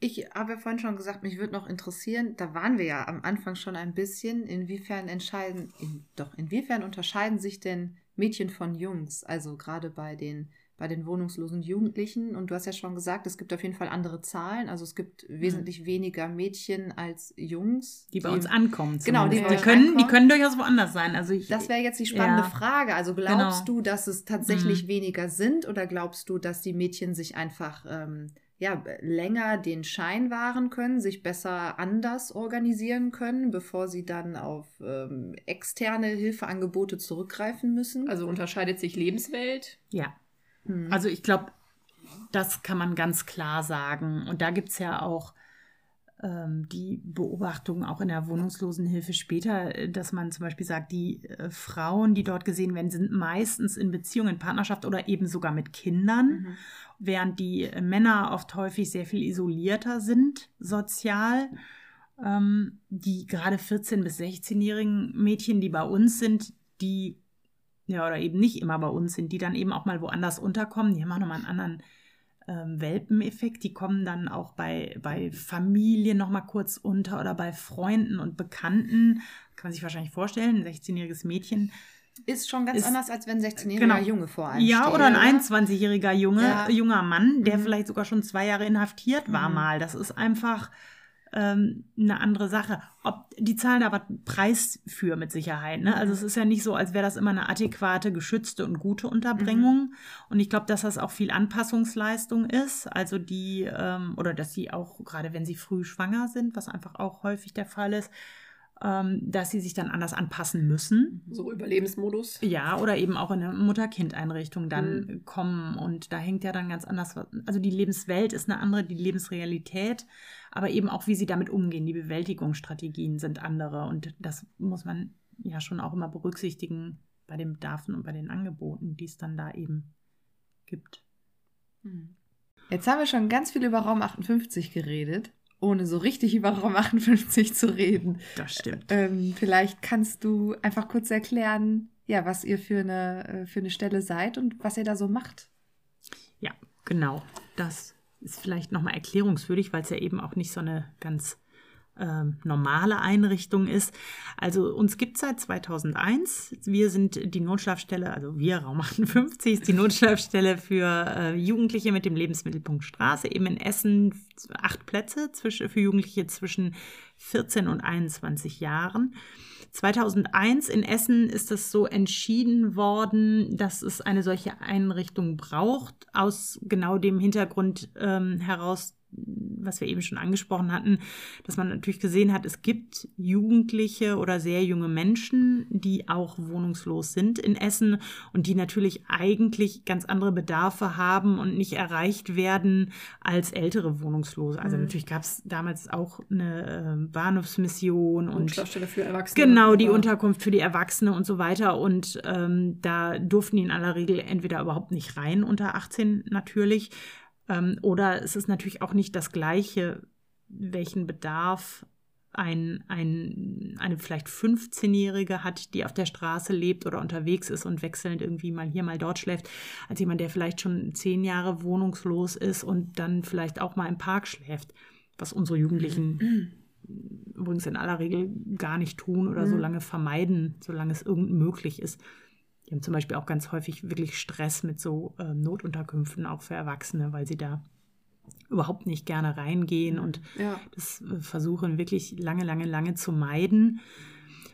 Ich habe ja vorhin schon gesagt, mich würde noch interessieren, da waren wir ja am Anfang schon ein bisschen, inwiefern entscheiden, in, doch, inwiefern unterscheiden sich denn Mädchen von Jungs, also gerade bei den, bei den wohnungslosen Jugendlichen. Und du hast ja schon gesagt, es gibt auf jeden Fall andere Zahlen. Also es gibt mhm. wesentlich weniger Mädchen als Jungs. Die bei die, uns ankommen. Genau, die, die können, ankommen. die können durchaus woanders sein. Also ich, das wäre jetzt die spannende ja. Frage. Also glaubst genau. du, dass es tatsächlich mhm. weniger sind oder glaubst du, dass die Mädchen sich einfach ähm, ja, länger den Schein wahren können, sich besser anders organisieren können, bevor sie dann auf ähm, externe Hilfeangebote zurückgreifen müssen. Also unterscheidet sich Lebenswelt? Ja. Hm. Also ich glaube, das kann man ganz klar sagen. Und da gibt es ja auch ähm, die Beobachtung auch in der Wohnungslosenhilfe später, äh, dass man zum Beispiel sagt, die äh, Frauen, die dort gesehen werden, sind meistens in Beziehung, in Partnerschaft oder eben sogar mit Kindern. Mhm während die Männer oft häufig sehr viel isolierter sind sozial. Ähm, die gerade 14- bis 16-jährigen Mädchen, die bei uns sind, die, ja, oder eben nicht immer bei uns sind, die dann eben auch mal woanders unterkommen, die haben auch nochmal einen anderen ähm, Welpeneffekt. Die kommen dann auch bei, bei Familien nochmal kurz unter oder bei Freunden und Bekannten. Kann man sich wahrscheinlich vorstellen, ein 16-jähriges Mädchen ist schon ganz ist, anders, als wenn ein 16-jähriger genau. Junge vor einem Ja, steht, oder ein 21-jähriger Junge, ja. junger Mann, der mhm. vielleicht sogar schon zwei Jahre inhaftiert war mhm. mal. Das ist einfach ähm, eine andere Sache. Ob die zahlen da was Preis für mit Sicherheit. Ne? Also es ist ja nicht so, als wäre das immer eine adäquate, geschützte und gute Unterbringung. Mhm. Und ich glaube, dass das auch viel Anpassungsleistung ist. Also die, ähm, oder dass sie auch, gerade wenn sie früh schwanger sind, was einfach auch häufig der Fall ist, dass sie sich dann anders anpassen müssen. So Überlebensmodus. Ja, oder eben auch in eine Mutter-Kind-Einrichtung dann mhm. kommen. Und da hängt ja dann ganz anders. Also die Lebenswelt ist eine andere, die Lebensrealität, aber eben auch, wie sie damit umgehen. Die Bewältigungsstrategien sind andere. Und das muss man ja schon auch immer berücksichtigen bei den Bedarfen und bei den Angeboten, die es dann da eben gibt. Mhm. Jetzt haben wir schon ganz viel über Raum 58 geredet ohne so richtig über Raum 58 zu reden. Das stimmt. Ähm, vielleicht kannst du einfach kurz erklären, ja, was ihr für eine, äh, für eine Stelle seid und was ihr da so macht. Ja, genau. Das ist vielleicht nochmal erklärungswürdig, weil es ja eben auch nicht so eine ganz ähm, normale Einrichtung ist. Also uns gibt es seit 2001. Wir sind die Notschlafstelle, also wir, Raum 58, ist die Notschlafstelle für äh, Jugendliche mit dem Lebensmittelpunkt Straße, eben in Essen acht Plätze zwischen, für Jugendliche zwischen 14 und 21 Jahren. 2001 in Essen ist es so entschieden worden, dass es eine solche Einrichtung braucht, aus genau dem Hintergrund ähm, heraus, was wir eben schon angesprochen hatten, dass man natürlich gesehen hat, es gibt Jugendliche oder sehr junge Menschen, die auch wohnungslos sind in Essen und die natürlich eigentlich ganz andere Bedarfe haben und nicht erreicht werden als ältere Wohnungslose. Also mhm. natürlich gab es damals auch eine äh, Bahnhofsmission und, und für Erwachsene. Genau, die Unterkunft für die Erwachsene und so weiter. Und ähm, da durften die in aller Regel entweder überhaupt nicht rein unter 18 natürlich ähm, oder es ist natürlich auch nicht das Gleiche, welchen Bedarf ein, ein, eine vielleicht 15-Jährige hat, die auf der Straße lebt oder unterwegs ist und wechselnd irgendwie mal hier, mal dort schläft, als jemand, der vielleicht schon zehn Jahre wohnungslos ist und dann vielleicht auch mal im Park schläft, was unsere Jugendlichen übrigens in aller Regel gar nicht tun oder mhm. so lange vermeiden, solange es irgend möglich ist. Die haben zum Beispiel auch ganz häufig wirklich Stress mit so äh, Notunterkünften, auch für Erwachsene, weil sie da überhaupt nicht gerne reingehen und ja. das äh, versuchen wirklich lange, lange, lange zu meiden.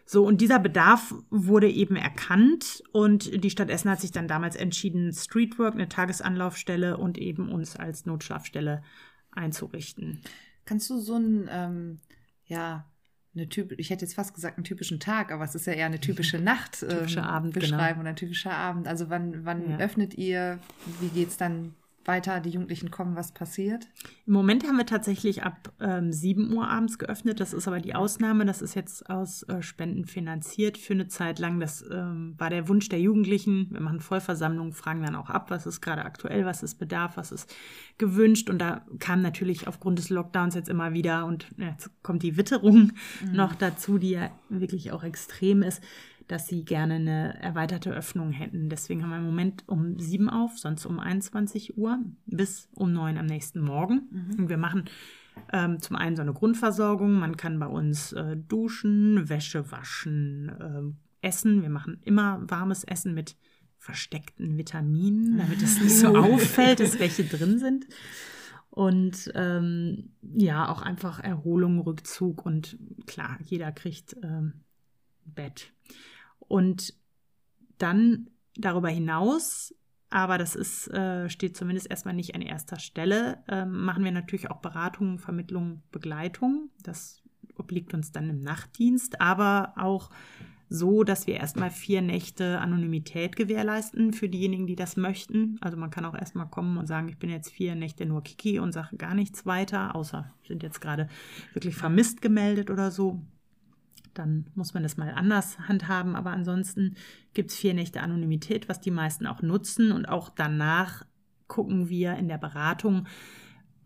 So, und dieser Bedarf wurde eben erkannt und die Stadt Essen hat sich dann damals entschieden, Streetwork, eine Tagesanlaufstelle und eben uns als Notschlafstelle einzurichten. Kannst du so ein, ähm, ja, eine typ ich hätte jetzt fast gesagt einen typischen Tag, aber es ist ja eher eine typische Nacht ähm, Abend, genau. beschreiben genau. oder ein typischer Abend. Also wann, wann ja. öffnet ihr? Wie geht es dann weiter, die Jugendlichen kommen, was passiert? Im Moment haben wir tatsächlich ab ähm, 7 Uhr abends geöffnet. Das ist aber die Ausnahme. Das ist jetzt aus äh, Spenden finanziert für eine Zeit lang. Das ähm, war der Wunsch der Jugendlichen. Wir machen Vollversammlungen, fragen dann auch ab, was ist gerade aktuell, was ist Bedarf, was ist gewünscht. Und da kam natürlich aufgrund des Lockdowns jetzt immer wieder und ja, jetzt kommt die Witterung mhm. noch dazu, die ja wirklich auch extrem ist dass sie gerne eine erweiterte Öffnung hätten. Deswegen haben wir im Moment um sieben auf, sonst um 21 Uhr bis um neun am nächsten Morgen. Mhm. Und wir machen ähm, zum einen so eine Grundversorgung. Man kann bei uns äh, duschen, Wäsche waschen, äh, essen. Wir machen immer warmes Essen mit versteckten Vitaminen, damit es nicht so auffällt, dass welche drin sind. Und ähm, ja, auch einfach Erholung, Rückzug und klar, jeder kriegt ähm, Bett. Und dann darüber hinaus, aber das ist, äh, steht zumindest erstmal nicht an erster Stelle, äh, machen wir natürlich auch Beratung, Vermittlung, Begleitung. Das obliegt uns dann im Nachtdienst, aber auch so, dass wir erstmal vier Nächte Anonymität gewährleisten für diejenigen, die das möchten. Also man kann auch erstmal kommen und sagen, ich bin jetzt vier Nächte nur Kiki und sage gar nichts weiter, außer sind jetzt gerade wirklich vermisst gemeldet oder so dann muss man das mal anders handhaben. Aber ansonsten gibt es vier Nächte Anonymität, was die meisten auch nutzen. Und auch danach gucken wir in der Beratung,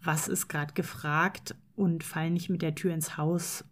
was ist gerade gefragt und fallen nicht mit der Tür ins Haus,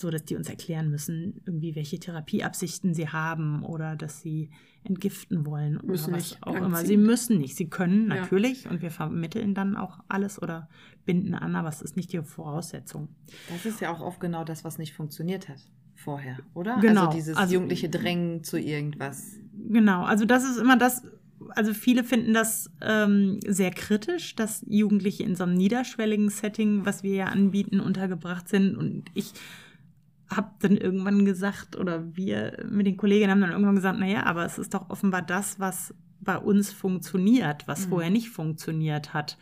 so dass die uns erklären müssen, irgendwie welche Therapieabsichten sie haben oder dass sie entgiften wollen müssen oder was auch immer. Sie müssen nicht, sie können natürlich ja. und wir vermitteln dann auch alles oder binden an, aber es ist nicht die Voraussetzung. Das ist ja auch oft genau das, was nicht funktioniert hat vorher, oder? Genau. Also dieses also, jugendliche Drängen zu irgendwas. Genau, also das ist immer das, also viele finden das ähm, sehr kritisch, dass Jugendliche in so einem niederschwelligen Setting, was wir ja anbieten, untergebracht sind. Und ich habe dann irgendwann gesagt, oder wir mit den Kolleginnen haben dann irgendwann gesagt, naja, aber es ist doch offenbar das, was bei uns funktioniert, was mhm. vorher nicht funktioniert hat.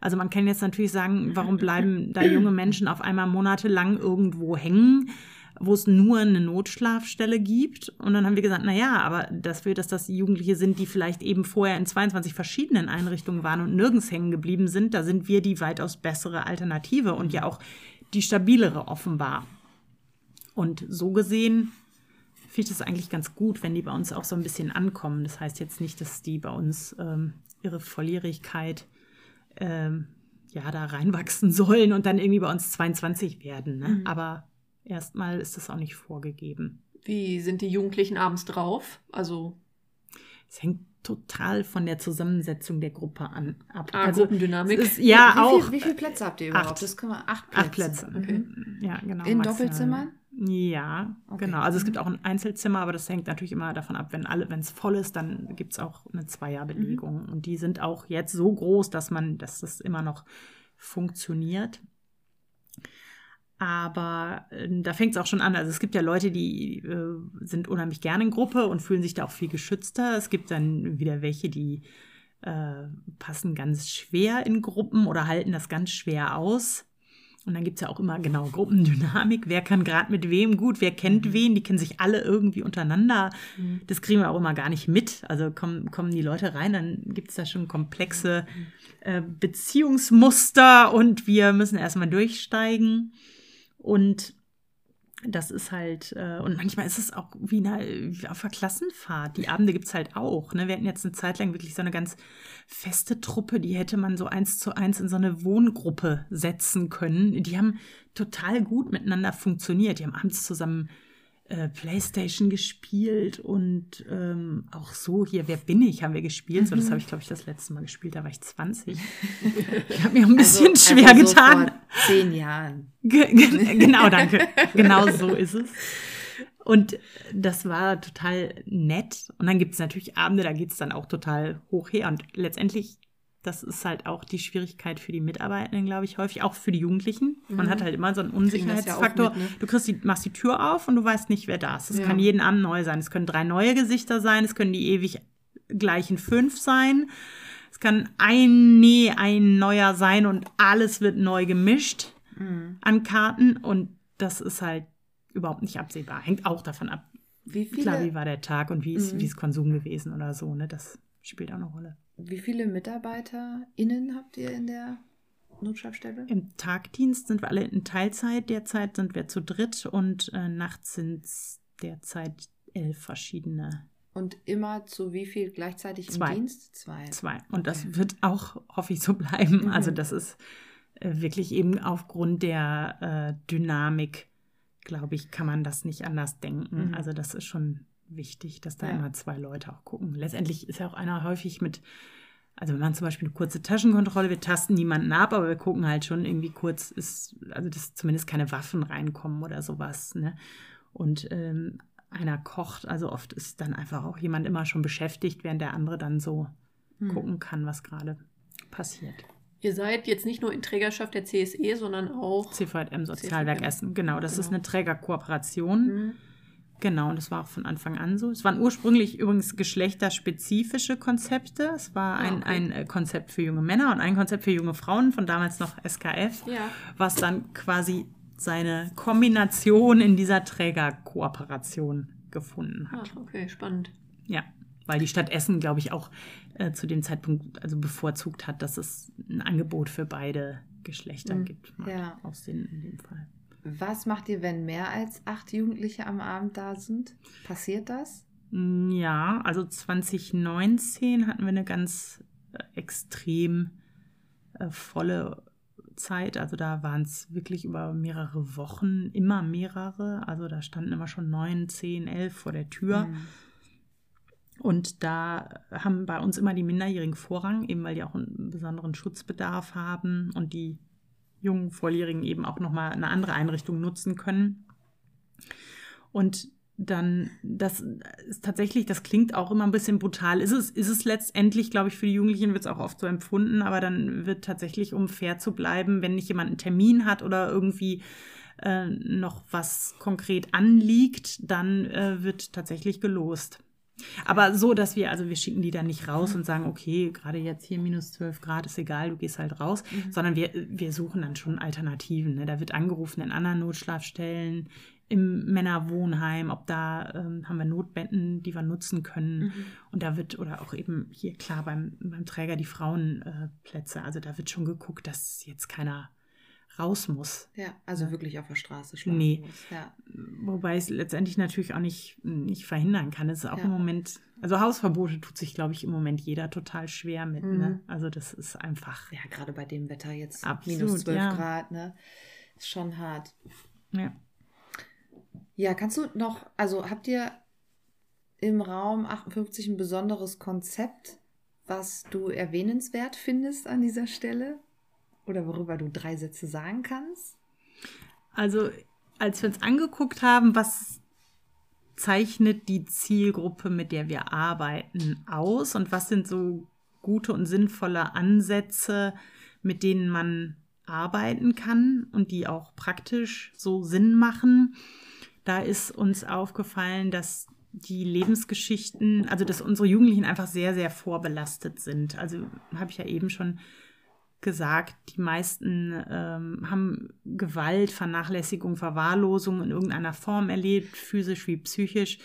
Also man kann jetzt natürlich sagen, warum bleiben da junge Menschen auf einmal monatelang irgendwo hängen? Wo es nur eine Notschlafstelle gibt. Und dann haben wir gesagt, na ja, aber dafür, dass das Jugendliche sind, die vielleicht eben vorher in 22 verschiedenen Einrichtungen waren und nirgends hängen geblieben sind, da sind wir die weitaus bessere Alternative und ja auch die stabilere offenbar. Und so gesehen finde ich das eigentlich ganz gut, wenn die bei uns auch so ein bisschen ankommen. Das heißt jetzt nicht, dass die bei uns ähm, ihre Volljährigkeit ähm, ja da reinwachsen sollen und dann irgendwie bei uns 22 werden. Ne? Mhm. Aber erstmal ist das auch nicht vorgegeben. Wie sind die Jugendlichen abends drauf? Also es hängt total von der Zusammensetzung der Gruppe an ab. Ah, also Gruppendynamik. Ist, ja, wie, auch. Viel, wie viele Plätze habt ihr überhaupt? Acht. Das können wir acht Plätze. Acht Plätze. Okay. Mhm. Ja, genau. In Doppelzimmern? Ja, okay. genau. Also es gibt mhm. auch ein Einzelzimmer, aber das hängt natürlich immer davon ab, wenn alle, wenn es voll ist, dann gibt es auch eine Zweierbelegung. Mhm. Und die sind auch jetzt so groß, dass man, dass das immer noch funktioniert. Aber äh, da fängt es auch schon an. Also es gibt ja Leute, die äh, sind unheimlich gerne in Gruppe und fühlen sich da auch viel geschützter. Es gibt dann wieder welche, die äh, passen ganz schwer in Gruppen oder halten das ganz schwer aus. Und dann gibt es ja auch immer genau Gruppendynamik. Wer kann gerade mit wem gut, wer kennt mhm. wen, die kennen sich alle irgendwie untereinander. Mhm. Das kriegen wir auch immer gar nicht mit. Also kommen, kommen die Leute rein, dann gibt es da schon komplexe mhm. äh, Beziehungsmuster und wir müssen erstmal durchsteigen. Und das ist halt, äh, und manchmal ist es auch wie, eine, wie auf einer Klassenfahrt. Die Abende gibt es halt auch. Ne? Wir hatten jetzt eine Zeit lang wirklich so eine ganz feste Truppe, die hätte man so eins zu eins in so eine Wohngruppe setzen können. Die haben total gut miteinander funktioniert. Die haben abends zusammen äh, Playstation gespielt und ähm, auch so hier, wer bin ich, haben wir gespielt. So, das mhm. habe ich, glaube ich, das letzte Mal gespielt, da war ich 20. ich habe mir ein bisschen also, schwer also so getan. Vor zehn Jahren. genau, danke. genau so ist es. Und das war total nett. Und dann gibt es natürlich Abende, da geht es dann auch total hoch her. Und letztendlich das ist halt auch die Schwierigkeit für die Mitarbeitenden, glaube ich, häufig, auch für die Jugendlichen. Man mhm. hat halt immer so einen Unsicherheitsfaktor. Ja mit, ne? Du kriegst die, machst die Tür auf und du weißt nicht, wer da ist. Es ja. kann jeden Abend neu sein. Es können drei neue Gesichter sein, es können die ewig gleichen fünf sein. Es kann ein, nee, ein neuer sein und alles wird neu gemischt mhm. an Karten. Und das ist halt überhaupt nicht absehbar. Hängt auch davon ab. Wie viele? Klar, wie war der Tag und wie ist, mhm. wie ist Konsum gewesen oder so, ne? Das spielt auch eine Rolle. Wie viele MitarbeiterInnen habt ihr in der Notschlafstelle? Im Tagdienst sind wir alle in Teilzeit. Derzeit sind wir zu dritt und äh, nachts sind es derzeit elf verschiedene. Und immer zu wie viel gleichzeitig Zwei. im Dienst? Zwei. Zwei. Und okay. das wird auch, hoffe ich, so bleiben. Mhm. Also das ist äh, wirklich eben aufgrund der äh, Dynamik, glaube ich, kann man das nicht anders denken. Mhm. Also das ist schon wichtig, dass da ja. immer zwei Leute auch gucken. Letztendlich ist ja auch einer häufig mit, also wenn man zum Beispiel eine kurze Taschenkontrolle, wir tasten niemanden ab, aber wir gucken halt schon irgendwie kurz, ist, also dass zumindest keine Waffen reinkommen oder sowas. Ne? Und ähm, einer kocht, also oft ist dann einfach auch jemand immer schon beschäftigt, während der andere dann so hm. gucken kann, was gerade passiert. Ihr seid jetzt nicht nur in Trägerschaft der CSE, sondern auch CVM Sozialwerk CVM. Essen. Genau, das genau. ist eine Trägerkooperation. Hm. Genau, und das war auch von Anfang an so. Es waren ursprünglich übrigens geschlechterspezifische Konzepte. Es war ein, okay. ein äh, Konzept für junge Männer und ein Konzept für junge Frauen, von damals noch SKF, ja. was dann quasi seine Kombination in dieser Trägerkooperation gefunden hat. Ah, okay, spannend. Ja, weil die Stadt Essen, glaube ich, auch äh, zu dem Zeitpunkt also bevorzugt hat, dass es ein Angebot für beide Geschlechter mhm. gibt. Ja. Aussehen in dem Fall. Was macht ihr, wenn mehr als acht Jugendliche am Abend da sind? Passiert das? Mm, ja, also 2019 hatten wir eine ganz äh, extrem äh, volle Zeit. Also da waren es wirklich über mehrere Wochen, immer mehrere. Also da standen immer schon neun, zehn, elf vor der Tür. Mhm. Und da haben bei uns immer die Minderjährigen Vorrang, eben weil die auch einen besonderen Schutzbedarf haben und die jungen Volljährigen eben auch nochmal eine andere Einrichtung nutzen können. Und dann, das ist tatsächlich, das klingt auch immer ein bisschen brutal. Ist es, ist es letztendlich, glaube ich, für die Jugendlichen wird es auch oft so empfunden, aber dann wird tatsächlich, um fair zu bleiben, wenn nicht jemand einen Termin hat oder irgendwie äh, noch was konkret anliegt, dann äh, wird tatsächlich gelost. Aber so, dass wir, also wir schicken die dann nicht raus und sagen, okay, gerade jetzt hier minus 12 Grad ist egal, du gehst halt raus, mhm. sondern wir, wir suchen dann schon Alternativen. Ne? Da wird angerufen in anderen Notschlafstellen, im Männerwohnheim, ob da ähm, haben wir Notbetten, die wir nutzen können. Mhm. Und da wird, oder auch eben hier klar beim, beim Träger die Frauenplätze. Äh, also da wird schon geguckt, dass jetzt keiner raus muss. Ja, also wirklich auf der Straße schlafen nee. muss. Ja. Wobei es letztendlich natürlich auch nicht, nicht verhindern kann. Es ist auch ja. im Moment, also Hausverbote tut sich, glaube ich, im Moment jeder total schwer mit. Ne? Mhm. Ne? Also das ist einfach. Ja, gerade bei dem Wetter jetzt Absolut, minus 12 ja. Grad, ne? Ist schon hart. Ja. Ja, kannst du noch, also habt ihr im Raum 58 ein besonderes Konzept, was du erwähnenswert findest an dieser Stelle? Oder worüber du drei Sätze sagen kannst? Also, als wir uns angeguckt haben, was zeichnet die Zielgruppe, mit der wir arbeiten, aus und was sind so gute und sinnvolle Ansätze, mit denen man arbeiten kann und die auch praktisch so Sinn machen, da ist uns aufgefallen, dass die Lebensgeschichten, also dass unsere Jugendlichen einfach sehr, sehr vorbelastet sind. Also habe ich ja eben schon gesagt, die meisten ähm, haben Gewalt, Vernachlässigung, Verwahrlosung in irgendeiner Form erlebt, physisch wie psychisch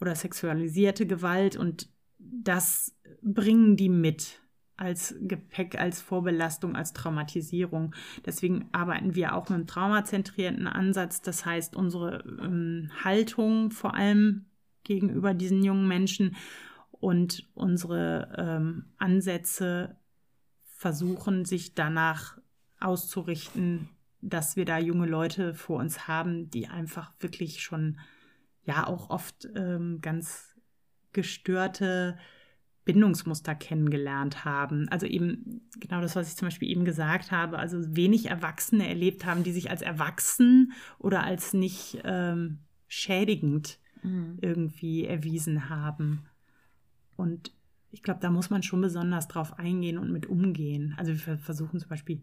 oder sexualisierte Gewalt und das bringen die mit als Gepäck, als Vorbelastung, als Traumatisierung. Deswegen arbeiten wir auch mit einem traumazentrierten Ansatz. Das heißt, unsere ähm, Haltung vor allem gegenüber diesen jungen Menschen und unsere ähm, Ansätze versuchen, sich danach auszurichten, dass wir da junge Leute vor uns haben, die einfach wirklich schon ja auch oft ähm, ganz gestörte Bindungsmuster kennengelernt haben. Also eben genau das, was ich zum Beispiel eben gesagt habe, also wenig Erwachsene erlebt haben, die sich als erwachsen oder als nicht ähm, schädigend mhm. irgendwie erwiesen haben. Und ich glaube, da muss man schon besonders drauf eingehen und mit umgehen. Also wir versuchen zum Beispiel,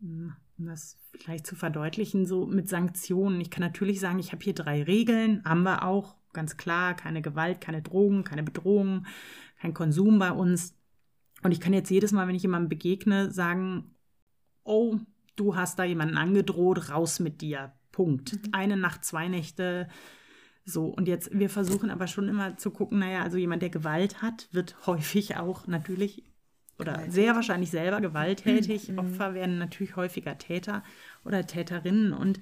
hm, um das vielleicht zu verdeutlichen, so mit Sanktionen. Ich kann natürlich sagen, ich habe hier drei Regeln, haben wir auch, ganz klar, keine Gewalt, keine Drogen, keine Bedrohungen, kein Konsum bei uns. Und ich kann jetzt jedes Mal, wenn ich jemandem begegne, sagen, oh, du hast da jemanden angedroht, raus mit dir. Punkt. Mhm. Eine Nacht, zwei Nächte. So, und jetzt, wir versuchen aber schon immer zu gucken, naja, also jemand, der Gewalt hat, wird häufig auch natürlich oder sehr wahrscheinlich selber gewalttätig. Mhm. Opfer werden natürlich häufiger Täter oder Täterinnen. Und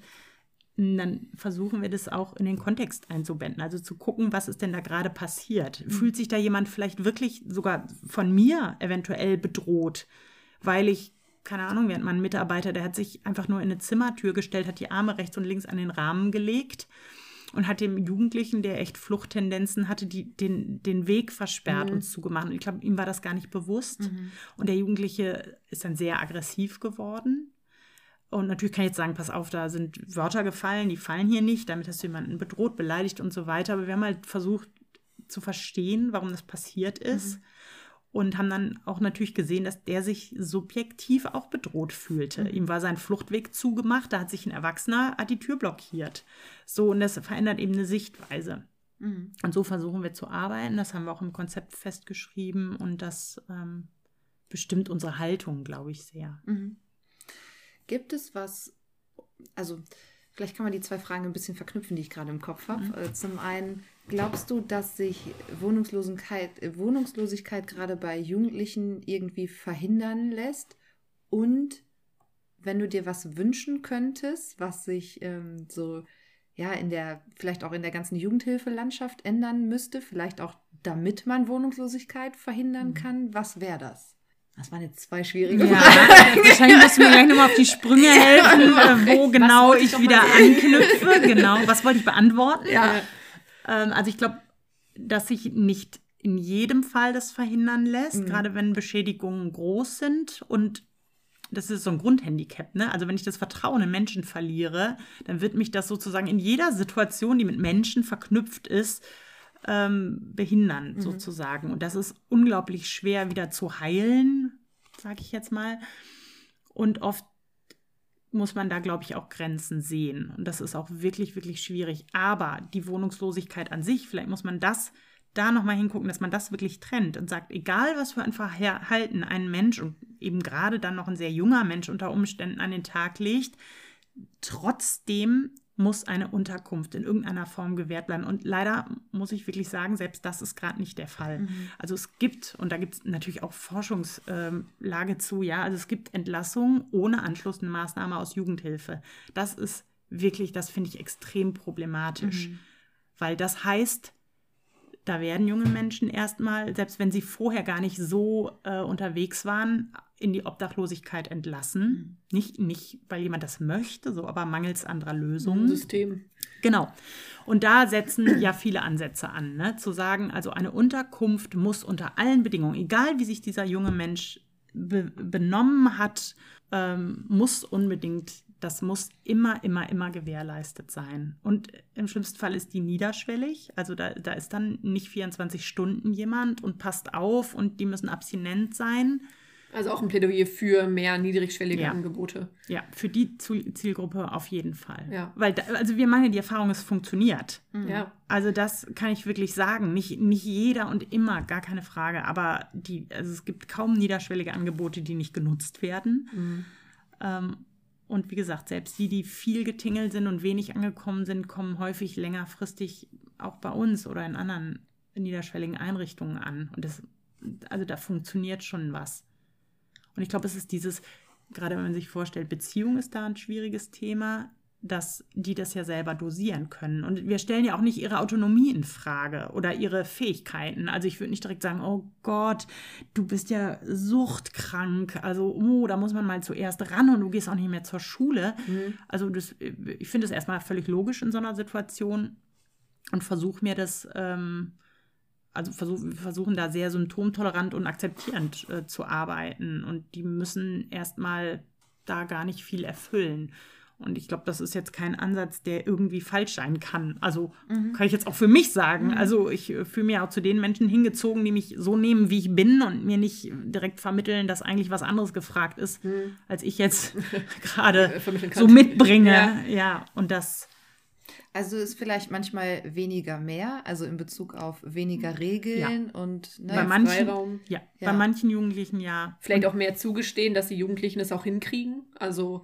dann versuchen wir das auch in den Kontext einzubinden. Also zu gucken, was ist denn da gerade passiert. Mhm. Fühlt sich da jemand vielleicht wirklich sogar von mir eventuell bedroht, weil ich, keine Ahnung, während mein Mitarbeiter, der hat sich einfach nur in eine Zimmertür gestellt, hat die Arme rechts und links an den Rahmen gelegt und hat dem Jugendlichen, der echt Fluchttendenzen hatte, die, den, den Weg versperrt mhm. und zugemacht. Und ich glaube, ihm war das gar nicht bewusst. Mhm. Und der Jugendliche ist dann sehr aggressiv geworden und natürlich kann ich jetzt sagen, pass auf, da sind Wörter gefallen, die fallen hier nicht, damit hast du jemanden bedroht, beleidigt und so weiter. Aber wir haben halt versucht zu verstehen, warum das passiert ist. Mhm. Und haben dann auch natürlich gesehen, dass der sich subjektiv auch bedroht fühlte. Mhm. Ihm war sein Fluchtweg zugemacht, da hat sich ein Erwachsener, hat die Tür blockiert. So, und das verändert eben eine Sichtweise. Mhm. Und so versuchen wir zu arbeiten. Das haben wir auch im Konzept festgeschrieben und das ähm, bestimmt unsere Haltung, glaube ich, sehr. Mhm. Gibt es was, also vielleicht kann man die zwei Fragen ein bisschen verknüpfen, die ich gerade im Kopf habe. Mhm. Äh, zum einen, glaubst du, dass sich Wohnungslosigkeit, Wohnungslosigkeit gerade bei Jugendlichen irgendwie verhindern lässt? Und wenn du dir was wünschen könntest, was sich ähm, so ja in der vielleicht auch in der ganzen Jugendhilfelandschaft ändern müsste, vielleicht auch damit man Wohnungslosigkeit verhindern mhm. kann, was wäre das? Das waren jetzt zwei schwierige ja, Fragen. Wahrscheinlich musst du mir gleich nochmal auf die Sprünge helfen, ja, wo genau ich, ich wieder anknüpfe. Genau, was wollte ich beantworten? Ja. Ähm, also ich glaube, dass sich nicht in jedem Fall das verhindern lässt, mhm. gerade wenn Beschädigungen groß sind und das ist so ein Grundhandicap, ne? Also wenn ich das Vertrauen in Menschen verliere, dann wird mich das sozusagen in jeder Situation, die mit Menschen verknüpft ist, ähm, behindern, mhm. sozusagen. Und das ist unglaublich schwer wieder zu heilen, sage ich jetzt mal. Und oft muss man da, glaube ich, auch Grenzen sehen. Und das ist auch wirklich, wirklich schwierig. Aber die Wohnungslosigkeit an sich, vielleicht muss man das da nochmal hingucken, dass man das wirklich trennt und sagt, egal was für ein Verhalten ein Mensch und eben gerade dann noch ein sehr junger Mensch unter Umständen an den Tag legt, trotzdem muss eine Unterkunft in irgendeiner Form gewährt bleiben. Und leider muss ich wirklich sagen, selbst das ist gerade nicht der Fall. Mhm. Also es gibt, und da gibt es natürlich auch Forschungslage zu, ja, also es gibt Entlassungen ohne anschlussende Maßnahme aus Jugendhilfe. Das ist wirklich, das finde ich extrem problematisch, mhm. weil das heißt, da werden junge Menschen erstmal, selbst wenn sie vorher gar nicht so äh, unterwegs waren, in die Obdachlosigkeit entlassen. Mhm. Nicht, nicht, weil jemand das möchte, so, aber mangels anderer Lösungen. System. Genau. Und da setzen ja viele Ansätze an, ne? zu sagen, also eine Unterkunft muss unter allen Bedingungen, egal wie sich dieser junge Mensch be benommen hat, ähm, muss unbedingt das muss immer, immer, immer gewährleistet sein. Und im schlimmsten Fall ist die niederschwellig. Also da, da ist dann nicht 24 Stunden jemand und passt auf und die müssen abstinent sein. Also auch ein Plädoyer für mehr niedrigschwellige ja. Angebote. Ja, für die Zielgruppe auf jeden Fall. Ja. Weil, da, also wir machen ja die Erfahrung, es funktioniert. Mhm. Ja. Also das kann ich wirklich sagen. Nicht, nicht jeder und immer, gar keine Frage. Aber die, also es gibt kaum niederschwellige Angebote, die nicht genutzt werden. Mhm. Ähm, und wie gesagt, selbst die, die viel getingelt sind und wenig angekommen sind, kommen häufig längerfristig auch bei uns oder in anderen niederschwelligen Einrichtungen an. Und das, also da funktioniert schon was. Und ich glaube, es ist dieses, gerade wenn man sich vorstellt, Beziehung ist da ein schwieriges Thema dass die das ja selber dosieren können. Und wir stellen ja auch nicht ihre Autonomie in Frage oder ihre Fähigkeiten. Also ich würde nicht direkt sagen, oh Gott, du bist ja suchtkrank. Also, oh, da muss man mal zuerst ran und du gehst auch nicht mehr zur Schule. Mhm. Also das, ich finde es erstmal völlig logisch in so einer Situation und versuche mir das, ähm, also versuch, wir versuchen da sehr symptomtolerant und akzeptierend äh, zu arbeiten. Und die müssen erstmal da gar nicht viel erfüllen. Und ich glaube, das ist jetzt kein Ansatz, der irgendwie falsch sein kann. Also mhm. kann ich jetzt auch für mich sagen. Mhm. Also ich äh, fühle mich auch zu den Menschen hingezogen, die mich so nehmen, wie ich bin und mir nicht direkt vermitteln, dass eigentlich was anderes gefragt ist, mhm. als ich jetzt gerade so mitbringe. Ja. ja, und das. Also ist vielleicht manchmal weniger mehr, also in Bezug auf weniger Regeln ja. und ne, bei manchen, Freiraum. Ja, ja, bei manchen Jugendlichen ja. Vielleicht auch mehr zugestehen, dass die Jugendlichen es auch hinkriegen. Also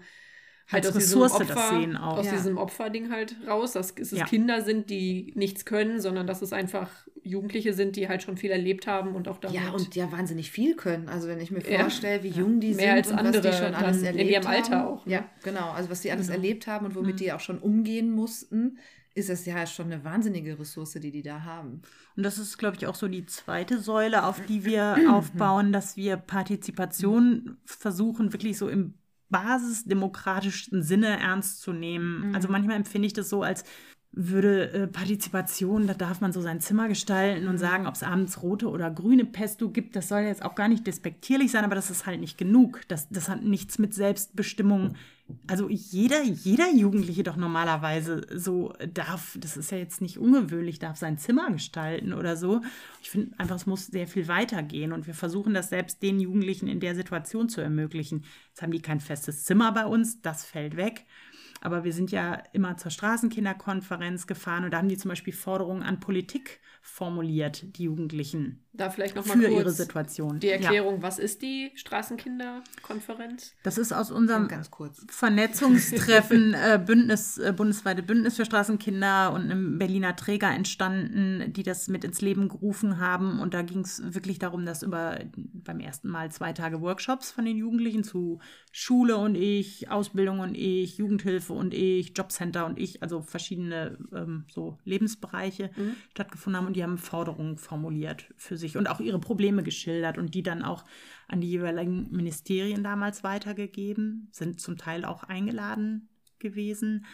halt aus Ressource diesem Opfer, das sehen auch. Aus ja. diesem Opferding halt raus, dass es ja. Kinder sind, die nichts können, sondern dass es einfach Jugendliche sind, die halt schon viel erlebt haben und auch damit. Ja, und ja wahnsinnig viel können. Also wenn ich mir vorstelle, wie jung die Mehr sind und was die schon alles erlebt in ihrem Alter haben. auch. Ne? Ja, genau. Also was die alles genau. erlebt haben und womit mhm. die auch schon umgehen mussten ist das ja schon eine wahnsinnige Ressource, die die da haben. Und das ist, glaube ich, auch so die zweite Säule, auf die wir aufbauen, dass wir Partizipation versuchen, wirklich so im basisdemokratischsten Sinne ernst zu nehmen. Mhm. Also manchmal empfinde ich das so, als würde äh, Partizipation, da darf man so sein Zimmer gestalten und mhm. sagen, ob es abends rote oder grüne Pesto gibt. Das soll jetzt auch gar nicht despektierlich sein, aber das ist halt nicht genug. Das, das hat nichts mit Selbstbestimmung. Also jeder, jeder Jugendliche doch normalerweise so darf, das ist ja jetzt nicht ungewöhnlich, darf sein Zimmer gestalten oder so. Ich finde einfach, es muss sehr viel weitergehen und wir versuchen das selbst den Jugendlichen in der Situation zu ermöglichen. Jetzt haben die kein festes Zimmer bei uns, das fällt weg. Aber wir sind ja immer zur Straßenkinderkonferenz gefahren und da haben die zum Beispiel Forderungen an Politik formuliert, die Jugendlichen. Da vielleicht noch mal für ihre Situation. Die Erklärung, ja. was ist die Straßenkinderkonferenz? Das ist aus unserem Vernetzungstreffen äh, Bündnis, äh, bundesweite Bündnis für Straßenkinder und einem Berliner Träger entstanden, die das mit ins Leben gerufen haben. Und da ging es wirklich darum, dass über beim ersten Mal zwei Tage Workshops von den Jugendlichen zu Schule und ich, Ausbildung und ich, Jugendhilfe und ich, Jobcenter und ich, also verschiedene ähm, so Lebensbereiche mhm. stattgefunden haben und die haben Forderungen formuliert für sich und auch ihre Probleme geschildert und die dann auch an die jeweiligen Ministerien damals weitergegeben, sind zum Teil auch eingeladen gewesen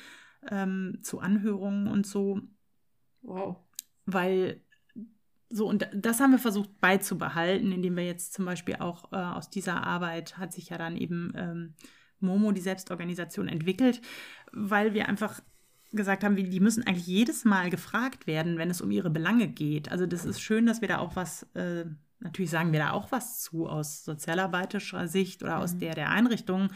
ähm, zu Anhörungen und so. Wow. Weil so, und das haben wir versucht beizubehalten, indem wir jetzt zum Beispiel auch äh, aus dieser Arbeit hat sich ja dann eben ähm, Momo, die Selbstorganisation, entwickelt, weil wir einfach gesagt haben, die müssen eigentlich jedes Mal gefragt werden, wenn es um ihre Belange geht. Also das ist schön, dass wir da auch was, äh, natürlich sagen wir da auch was zu aus sozialarbeiterischer Sicht oder aus mhm. der der Einrichtung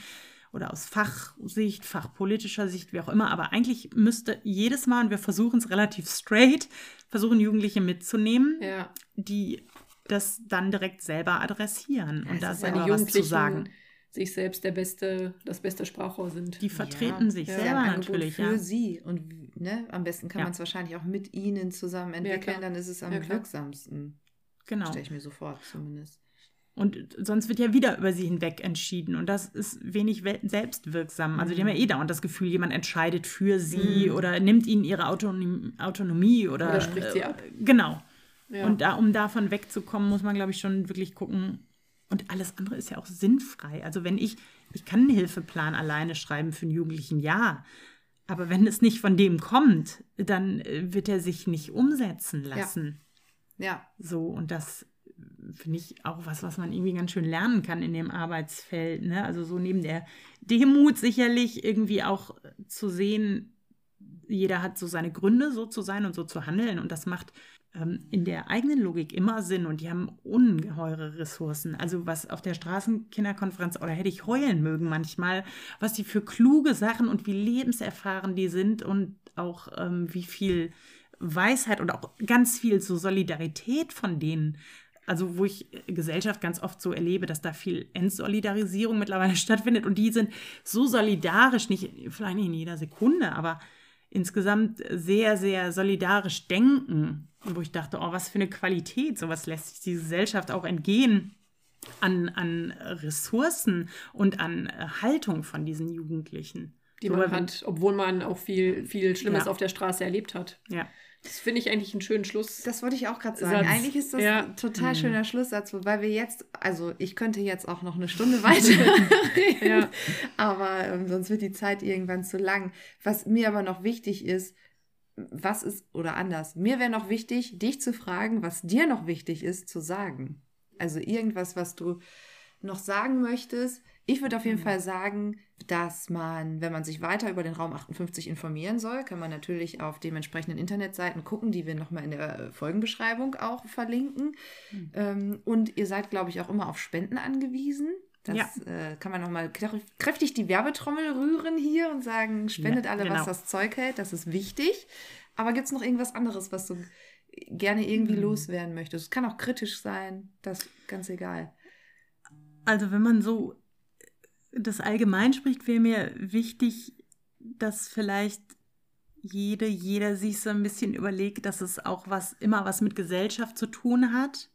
oder aus Fachsicht, fachpolitischer Sicht, wie auch immer. Aber eigentlich müsste jedes Mal, und wir versuchen es relativ straight, versuchen Jugendliche mitzunehmen, ja. die das dann direkt selber adressieren ja, und da selber was zu sagen sich selbst der beste, das beste Sprachrohr sind. Die vertreten ja. sich ja. selber natürlich. Für ja. sie. Und ne, am besten kann man es wahrscheinlich auch mit ihnen zusammen entwickeln, dann ist es am wirksamsten. Genau. Stelle ich mir so vor, zumindest. Und sonst wird ja wieder über sie hinweg entschieden. Und das ist wenig selbstwirksam. Also die haben ja eh dauernd das Gefühl, jemand entscheidet für sie mhm. oder nimmt ihnen ihre Autonomie, Autonomie oder, oder spricht sie ab. Genau. Ja. Und da, um davon wegzukommen, muss man, glaube ich, schon wirklich gucken. Und alles andere ist ja auch sinnfrei. Also wenn ich, ich kann einen Hilfeplan alleine schreiben für einen Jugendlichen, ja. Aber wenn es nicht von dem kommt, dann äh, wird er sich nicht umsetzen lassen. Ja. ja. So, und das finde ich auch was, was man irgendwie ganz schön lernen kann in dem Arbeitsfeld. Ne? Also so neben der Demut sicherlich irgendwie auch zu sehen, jeder hat so seine Gründe, so zu sein und so zu handeln. Und das macht ähm, in der eigenen Logik immer Sinn. Und die haben ungeheure Ressourcen. Also was auf der Straßenkinderkonferenz, oder hätte ich heulen mögen manchmal, was die für kluge Sachen und wie lebenserfahren die sind und auch ähm, wie viel Weisheit und auch ganz viel so Solidarität von denen also wo ich Gesellschaft ganz oft so erlebe, dass da viel Entsolidarisierung mittlerweile stattfindet und die sind so solidarisch, nicht vielleicht nicht in jeder Sekunde, aber insgesamt sehr, sehr solidarisch denken, wo ich dachte, oh, was für eine Qualität, sowas lässt sich die Gesellschaft auch entgehen an, an Ressourcen und an Haltung von diesen Jugendlichen. Die so, man hat, obwohl man auch viel, viel Schlimmes ja. auf der Straße erlebt hat. Ja. Das finde ich eigentlich einen schönen Schluss. Das wollte ich auch gerade sagen. Satz. Eigentlich ist das ja. ein total mhm. schöner Schlusssatz, wobei wir jetzt, also ich könnte jetzt auch noch eine Stunde weiter reden, ja. aber ähm, sonst wird die Zeit irgendwann zu lang. Was mir aber noch wichtig ist, was ist, oder anders, mir wäre noch wichtig, dich zu fragen, was dir noch wichtig ist zu sagen. Also irgendwas, was du noch sagen möchtest, ich würde auf jeden mhm. Fall sagen, dass man, wenn man sich weiter über den Raum 58 informieren soll, kann man natürlich auf dementsprechenden Internetseiten gucken, die wir nochmal in der Folgenbeschreibung auch verlinken. Mhm. Und ihr seid, glaube ich, auch immer auf Spenden angewiesen. Das ja. äh, kann man nochmal kräftig die Werbetrommel rühren hier und sagen, spendet ja, alle, genau. was das Zeug hält. Das ist wichtig. Aber gibt es noch irgendwas anderes, was du gerne irgendwie mhm. loswerden möchtest? Es kann auch kritisch sein, das ist ganz egal. Also wenn man so das allgemein spricht, wäre mir wichtig, dass vielleicht jede, jeder sich so ein bisschen überlegt, dass es auch was, immer was mit Gesellschaft zu tun hat.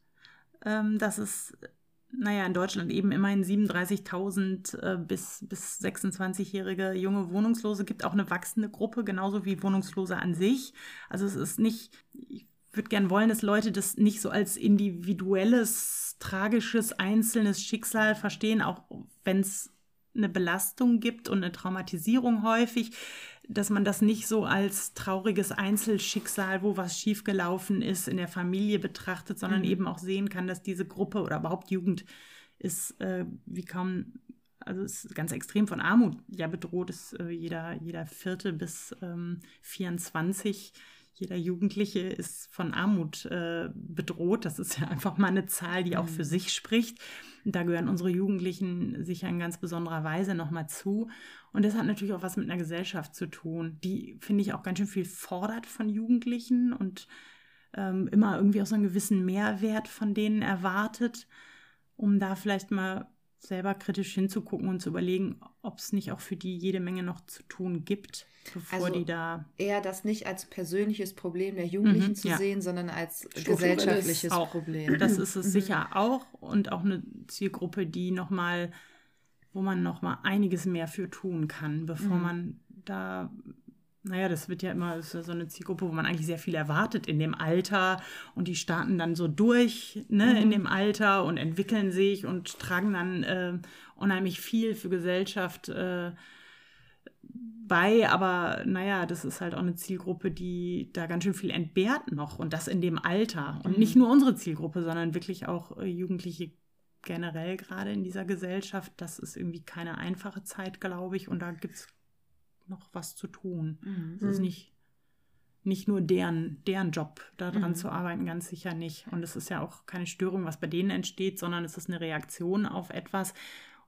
Ähm, dass es, naja, in Deutschland eben immerhin 37.000 äh, bis, bis 26-jährige junge Wohnungslose gibt, auch eine wachsende Gruppe, genauso wie Wohnungslose an sich. Also es ist nicht, ich würde gern wollen, dass Leute das nicht so als individuelles, tragisches, einzelnes Schicksal verstehen, auch wenn es eine Belastung gibt und eine Traumatisierung häufig, dass man das nicht so als trauriges Einzelschicksal, wo was schiefgelaufen ist, in der Familie betrachtet, sondern mhm. eben auch sehen kann, dass diese Gruppe oder überhaupt Jugend ist äh, wie kaum, also ist ganz extrem von Armut ja bedroht ist äh, jeder, jeder vierte bis ähm, 24 jeder Jugendliche ist von Armut äh, bedroht. Das ist ja einfach mal eine Zahl, die auch für mhm. sich spricht. Da gehören unsere Jugendlichen sicher in ganz besonderer Weise nochmal zu. Und das hat natürlich auch was mit einer Gesellschaft zu tun, die, finde ich, auch ganz schön viel fordert von Jugendlichen und ähm, immer irgendwie auch so einen gewissen Mehrwert von denen erwartet, um da vielleicht mal selber kritisch hinzugucken und zu überlegen, ob es nicht auch für die jede Menge noch zu tun gibt, bevor also die da. Eher das nicht als persönliches Problem der Jugendlichen mhm, zu ja. sehen, sondern als gesellschaftliches auch, Problem. Das ist es mhm. sicher auch und auch eine Zielgruppe, die nochmal, wo man nochmal einiges mehr für tun kann, bevor mhm. man da naja, das wird ja immer so eine Zielgruppe, wo man eigentlich sehr viel erwartet in dem Alter und die starten dann so durch ne, mhm. in dem Alter und entwickeln sich und tragen dann äh, unheimlich viel für Gesellschaft äh, bei. Aber naja, das ist halt auch eine Zielgruppe, die da ganz schön viel entbehrt noch und das in dem Alter. Und mhm. nicht nur unsere Zielgruppe, sondern wirklich auch äh, Jugendliche generell gerade in dieser Gesellschaft. Das ist irgendwie keine einfache Zeit, glaube ich. Und da gibt es noch was zu tun. Mhm. Es ist nicht, nicht nur deren, deren Job, daran mhm. zu arbeiten, ganz sicher nicht. Und es ist ja auch keine Störung, was bei denen entsteht, sondern es ist eine Reaktion auf etwas.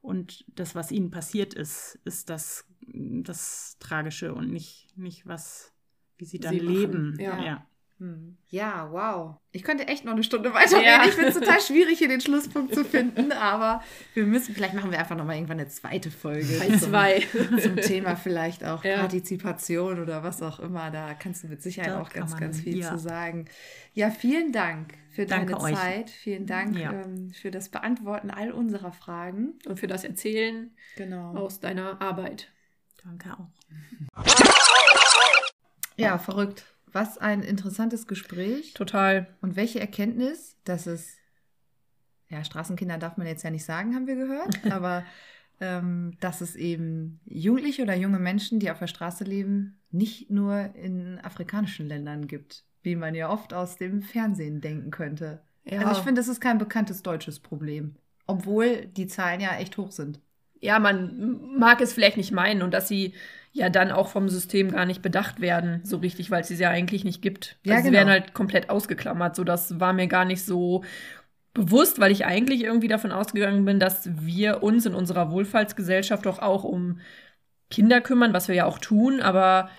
Und das, was ihnen passiert ist, ist das, das Tragische und nicht, nicht was, wie sie dann sie leben. Ja. ja. Hm. Ja, wow. Ich könnte echt noch eine Stunde weiterreden. Ja. Ich finde es total schwierig, hier den Schlusspunkt zu finden, aber wir müssen, vielleicht machen wir einfach nochmal irgendwann eine zweite Folge. Teil zwei. Zum Thema vielleicht auch ja. Partizipation oder was auch immer. Da kannst du mit Sicherheit da auch ganz, man, ganz viel ja. zu sagen. Ja, vielen Dank für Danke deine euch. Zeit. Vielen Dank ähm, für das Beantworten all unserer Fragen. Und für das Erzählen genau. aus deiner Arbeit. Danke auch. Ja, verrückt. Was ein interessantes Gespräch. Total. Und welche Erkenntnis, dass es, ja, Straßenkinder darf man jetzt ja nicht sagen, haben wir gehört, aber ähm, dass es eben Jugendliche oder junge Menschen, die auf der Straße leben, nicht nur in afrikanischen Ländern gibt, wie man ja oft aus dem Fernsehen denken könnte. Ja. Also ich finde, das ist kein bekanntes deutsches Problem, obwohl die Zahlen ja echt hoch sind. Ja, man mag es vielleicht nicht meinen und dass sie ja dann auch vom System gar nicht bedacht werden, so richtig, weil es sie ja eigentlich nicht gibt. Ja, also genau. Sie werden halt komplett ausgeklammert. So, das war mir gar nicht so bewusst, weil ich eigentlich irgendwie davon ausgegangen bin, dass wir uns in unserer Wohlfahrtsgesellschaft doch auch um Kinder kümmern, was wir ja auch tun, aber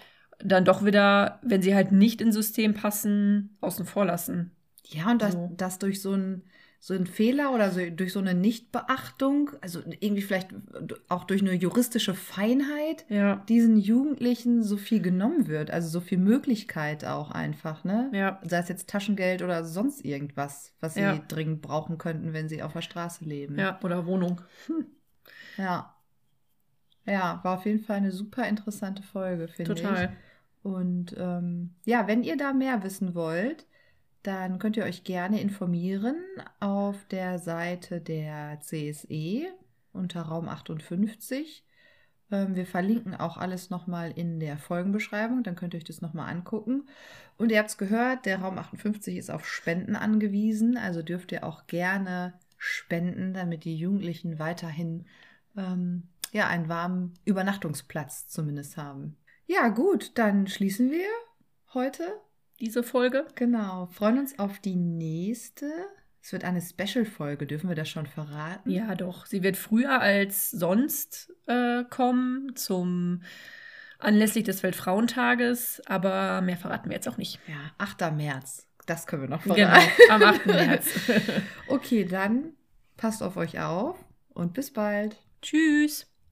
dann doch wieder, wenn sie halt nicht ins System passen, außen vor lassen. Ja, und das, so. das durch so ein so ein Fehler oder so durch so eine Nichtbeachtung, also irgendwie vielleicht auch durch eine juristische Feinheit, ja. diesen Jugendlichen so viel genommen wird, also so viel Möglichkeit auch einfach, ne? Ja. Sei es jetzt Taschengeld oder sonst irgendwas, was sie ja. dringend brauchen könnten, wenn sie auf der Straße leben. Ja, oder Wohnung. Hm. Ja. Ja, war auf jeden Fall eine super interessante Folge, finde ich. Total. Und ähm, ja, wenn ihr da mehr wissen wollt, dann könnt ihr euch gerne informieren auf der Seite der CSE unter Raum 58. Ähm, wir verlinken auch alles nochmal in der Folgenbeschreibung, dann könnt ihr euch das nochmal angucken. Und ihr habt es gehört, der Raum 58 ist auf Spenden angewiesen, also dürft ihr auch gerne spenden, damit die Jugendlichen weiterhin ähm, ja, einen warmen Übernachtungsplatz zumindest haben. Ja, gut, dann schließen wir heute diese Folge. Genau. Freuen uns auf die nächste. Es wird eine Special-Folge, dürfen wir das schon verraten? Ja, doch. Sie wird früher als sonst äh, kommen, zum anlässlich des Weltfrauentages, aber mehr verraten wir jetzt auch nicht. Ja, 8. März. Das können wir noch verraten. Genau, am 8. März. okay, dann passt auf euch auf und bis bald. Tschüss.